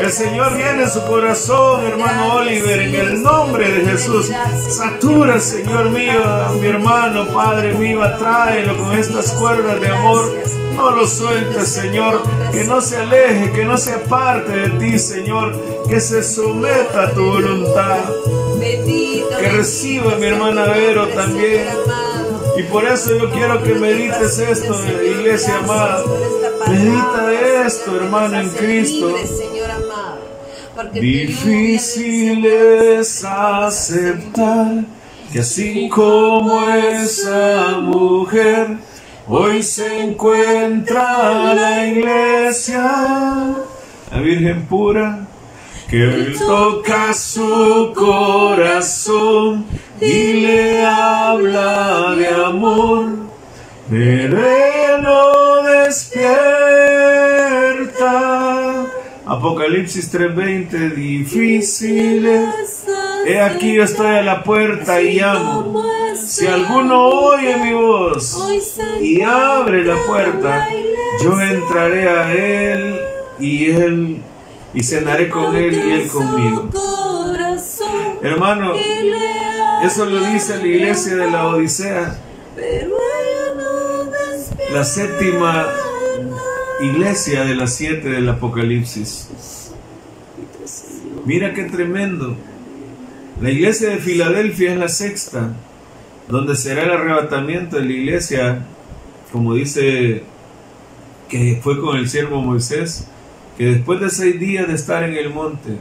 El Señor viene en su corazón, hermano Oliver, en el nombre de Jesús. Satura, Señor mío, mi hermano, Padre mío, atráelo con estas cuerdas de amor. No lo sueltes, Señor, que no se aleje, que no se aparte de ti, Señor, que se someta a tu voluntad. Que reciba mi hermana Vero también. Y por eso yo quiero que medites esto, iglesia amada. Medita esto, hermano, en Cristo. Difícil es aceptar que así como esa mujer hoy se encuentra la iglesia, la Virgen pura, que él toca su corazón y le habla de amor, despierta. Apocalipsis 3:20, difíciles. He aquí yo estoy a la puerta y llamo. Si alguno oye mi voz y abre la puerta, yo entraré a él y él y cenaré con él y él conmigo. Hermano, eso lo dice la iglesia de la Odisea, la séptima iglesia de las siete del Apocalipsis. Mira qué tremendo. La iglesia de Filadelfia es la sexta, donde será el arrebatamiento de la iglesia, como dice que fue con el siervo Moisés, que después de seis días de estar en el monte,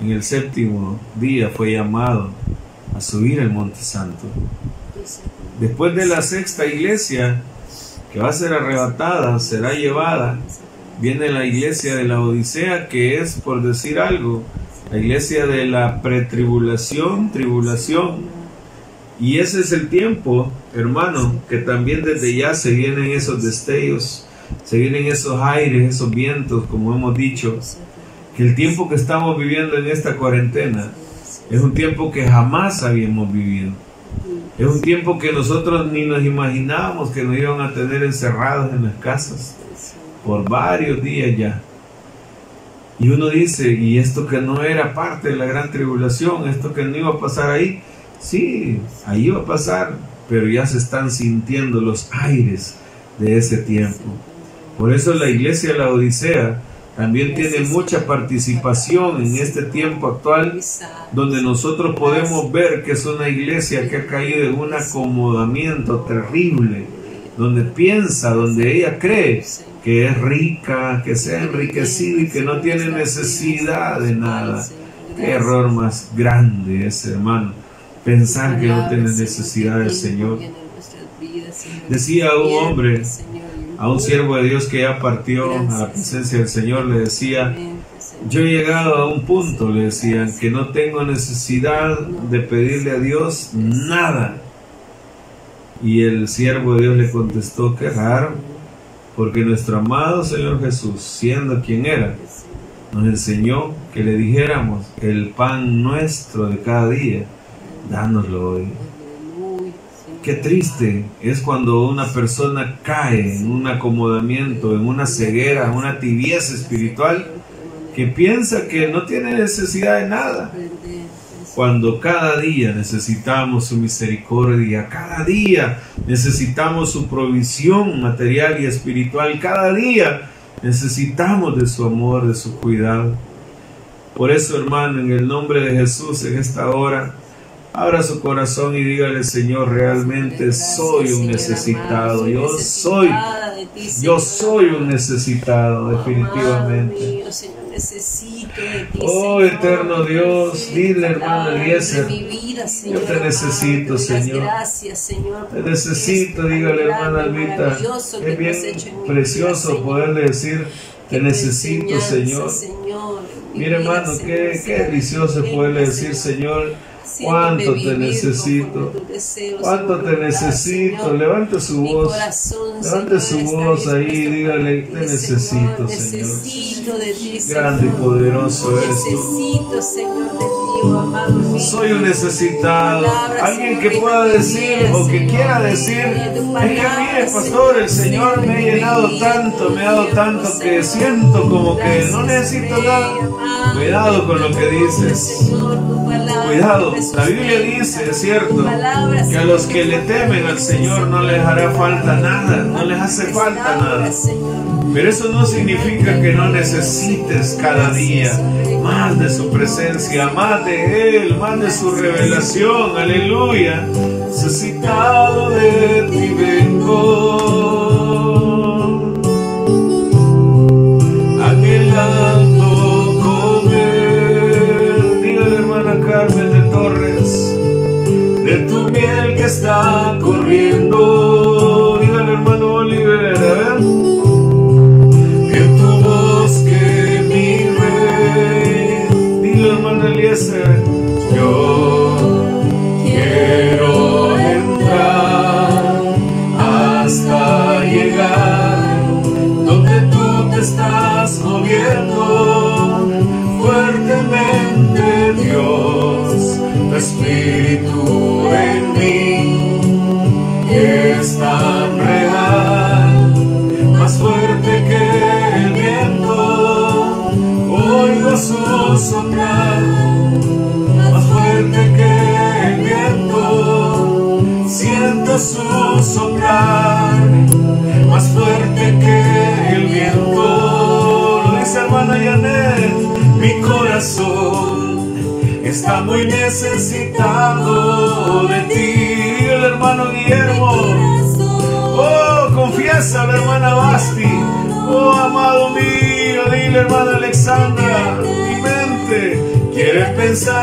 en el séptimo día fue llamado a subir al monte santo. Después de la sexta iglesia, que va a ser arrebatada, será llevada, viene la iglesia de la Odisea, que es, por decir algo, la iglesia de la pretribulación, tribulación. Y ese es el tiempo, hermano, que también desde ya se vienen esos destellos, se vienen esos aires, esos vientos, como hemos dicho, que el tiempo que estamos viviendo en esta cuarentena es un tiempo que jamás habíamos vivido. Es un tiempo que nosotros ni nos imaginábamos que nos iban a tener encerrados en las casas por varios días ya. Y uno dice, y esto que no era parte de la gran tribulación, esto que no iba a pasar ahí, sí, ahí iba a pasar, pero ya se están sintiendo los aires de ese tiempo. Por eso la iglesia de la Odisea también tiene mucha participación en este tiempo actual, donde nosotros podemos ver que es una iglesia que ha caído en un acomodamiento terrible, donde piensa, donde ella cree que es rica, que se ha enriquecido y que no tiene necesidad de nada. Qué error más grande es, hermano, pensar que no tiene necesidad del Señor. Decía un hombre, a un siervo de Dios que ya partió a la presencia del Señor, le decía, yo he llegado a un punto, le decían, que no tengo necesidad de pedirle a Dios nada. Y el siervo de Dios le contestó, qué raro porque nuestro amado Señor Jesús, siendo quien era, nos enseñó que le dijéramos el pan nuestro de cada día, dánoslo hoy. Qué triste es cuando una persona cae en un acomodamiento, en una ceguera, en una tibieza espiritual, que piensa que no tiene necesidad de nada cuando cada día necesitamos su misericordia, cada día necesitamos su provisión material y espiritual, cada día necesitamos de su amor, de su cuidado. Por eso, hermano, en el nombre de Jesús, en esta hora, Abra su corazón y dígale, Señor, realmente soy un necesitado. Yo soy, yo soy un necesitado, definitivamente. Oh, eterno Dios, dile, hermano Eliezer, yo te necesito, Señor. Te necesito, dígale, hermana Alvita. Es bien precioso poderle decir, te necesito, Señor. Mire, hermano, qué, qué delicioso poderle decir, Señor cuánto te necesito, cuánto te necesito. Levante su voz, levante su voz ahí, dígale, te necesito, Señor. Grande y poderoso eres Soy un necesitado. Alguien que pueda decir o que quiera decir, es que mire, pastor, el Señor me ha llenado tanto, me ha dado tanto que siento como que no necesito nada. Cuidado con lo que dices. Cuidado, la Biblia dice, es cierto, que a los que le temen al Señor no les hará falta nada, no les hace falta nada. Pero eso no significa que no necesites cada día más de su presencia, más de Él, más de su revelación. Aleluya. Necesitado de ti vengo. Anhelando comer. Dígale, hermana Carmen de Torres, de tu miel que está corriendo.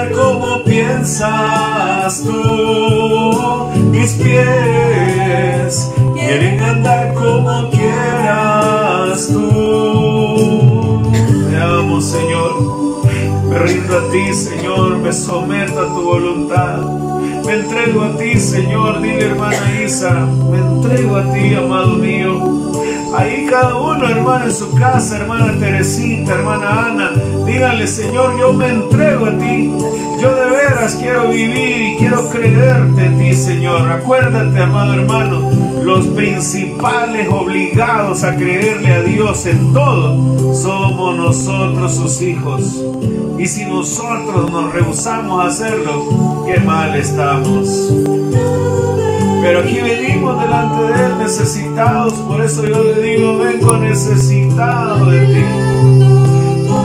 Pensar como piensas tú. Mis pies quieren andar como quieras tú. Te amo, Señor. Me rindo a ti, Señor, me someto a tu voluntad. Me entrego a ti, Señor, dile hermana Isa, me entrego a ti, amado mío. Ahí cada uno, hermano, en su casa, hermana Teresita, hermana Ana, díganle, Señor, yo me entrego a ti. Yo de veras, quiero vivir y quiero creerte en ti, Señor. Acuérdate, amado hermano, los principales obligados a creerle a Dios en todo somos nosotros sus hijos. Y si nosotros nos rehusamos a hacerlo, qué mal estamos. Pero aquí venimos delante de Él necesitados, por eso yo le digo, vengo necesitado de ti.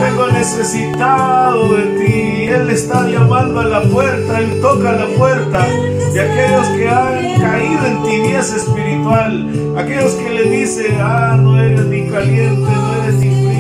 Vengo necesitado de ti. Él está llamando a la puerta, Él toca la puerta de aquellos que han caído en tibieza espiritual, aquellos que le dicen, ah, no eres ni caliente, no eres ni frío,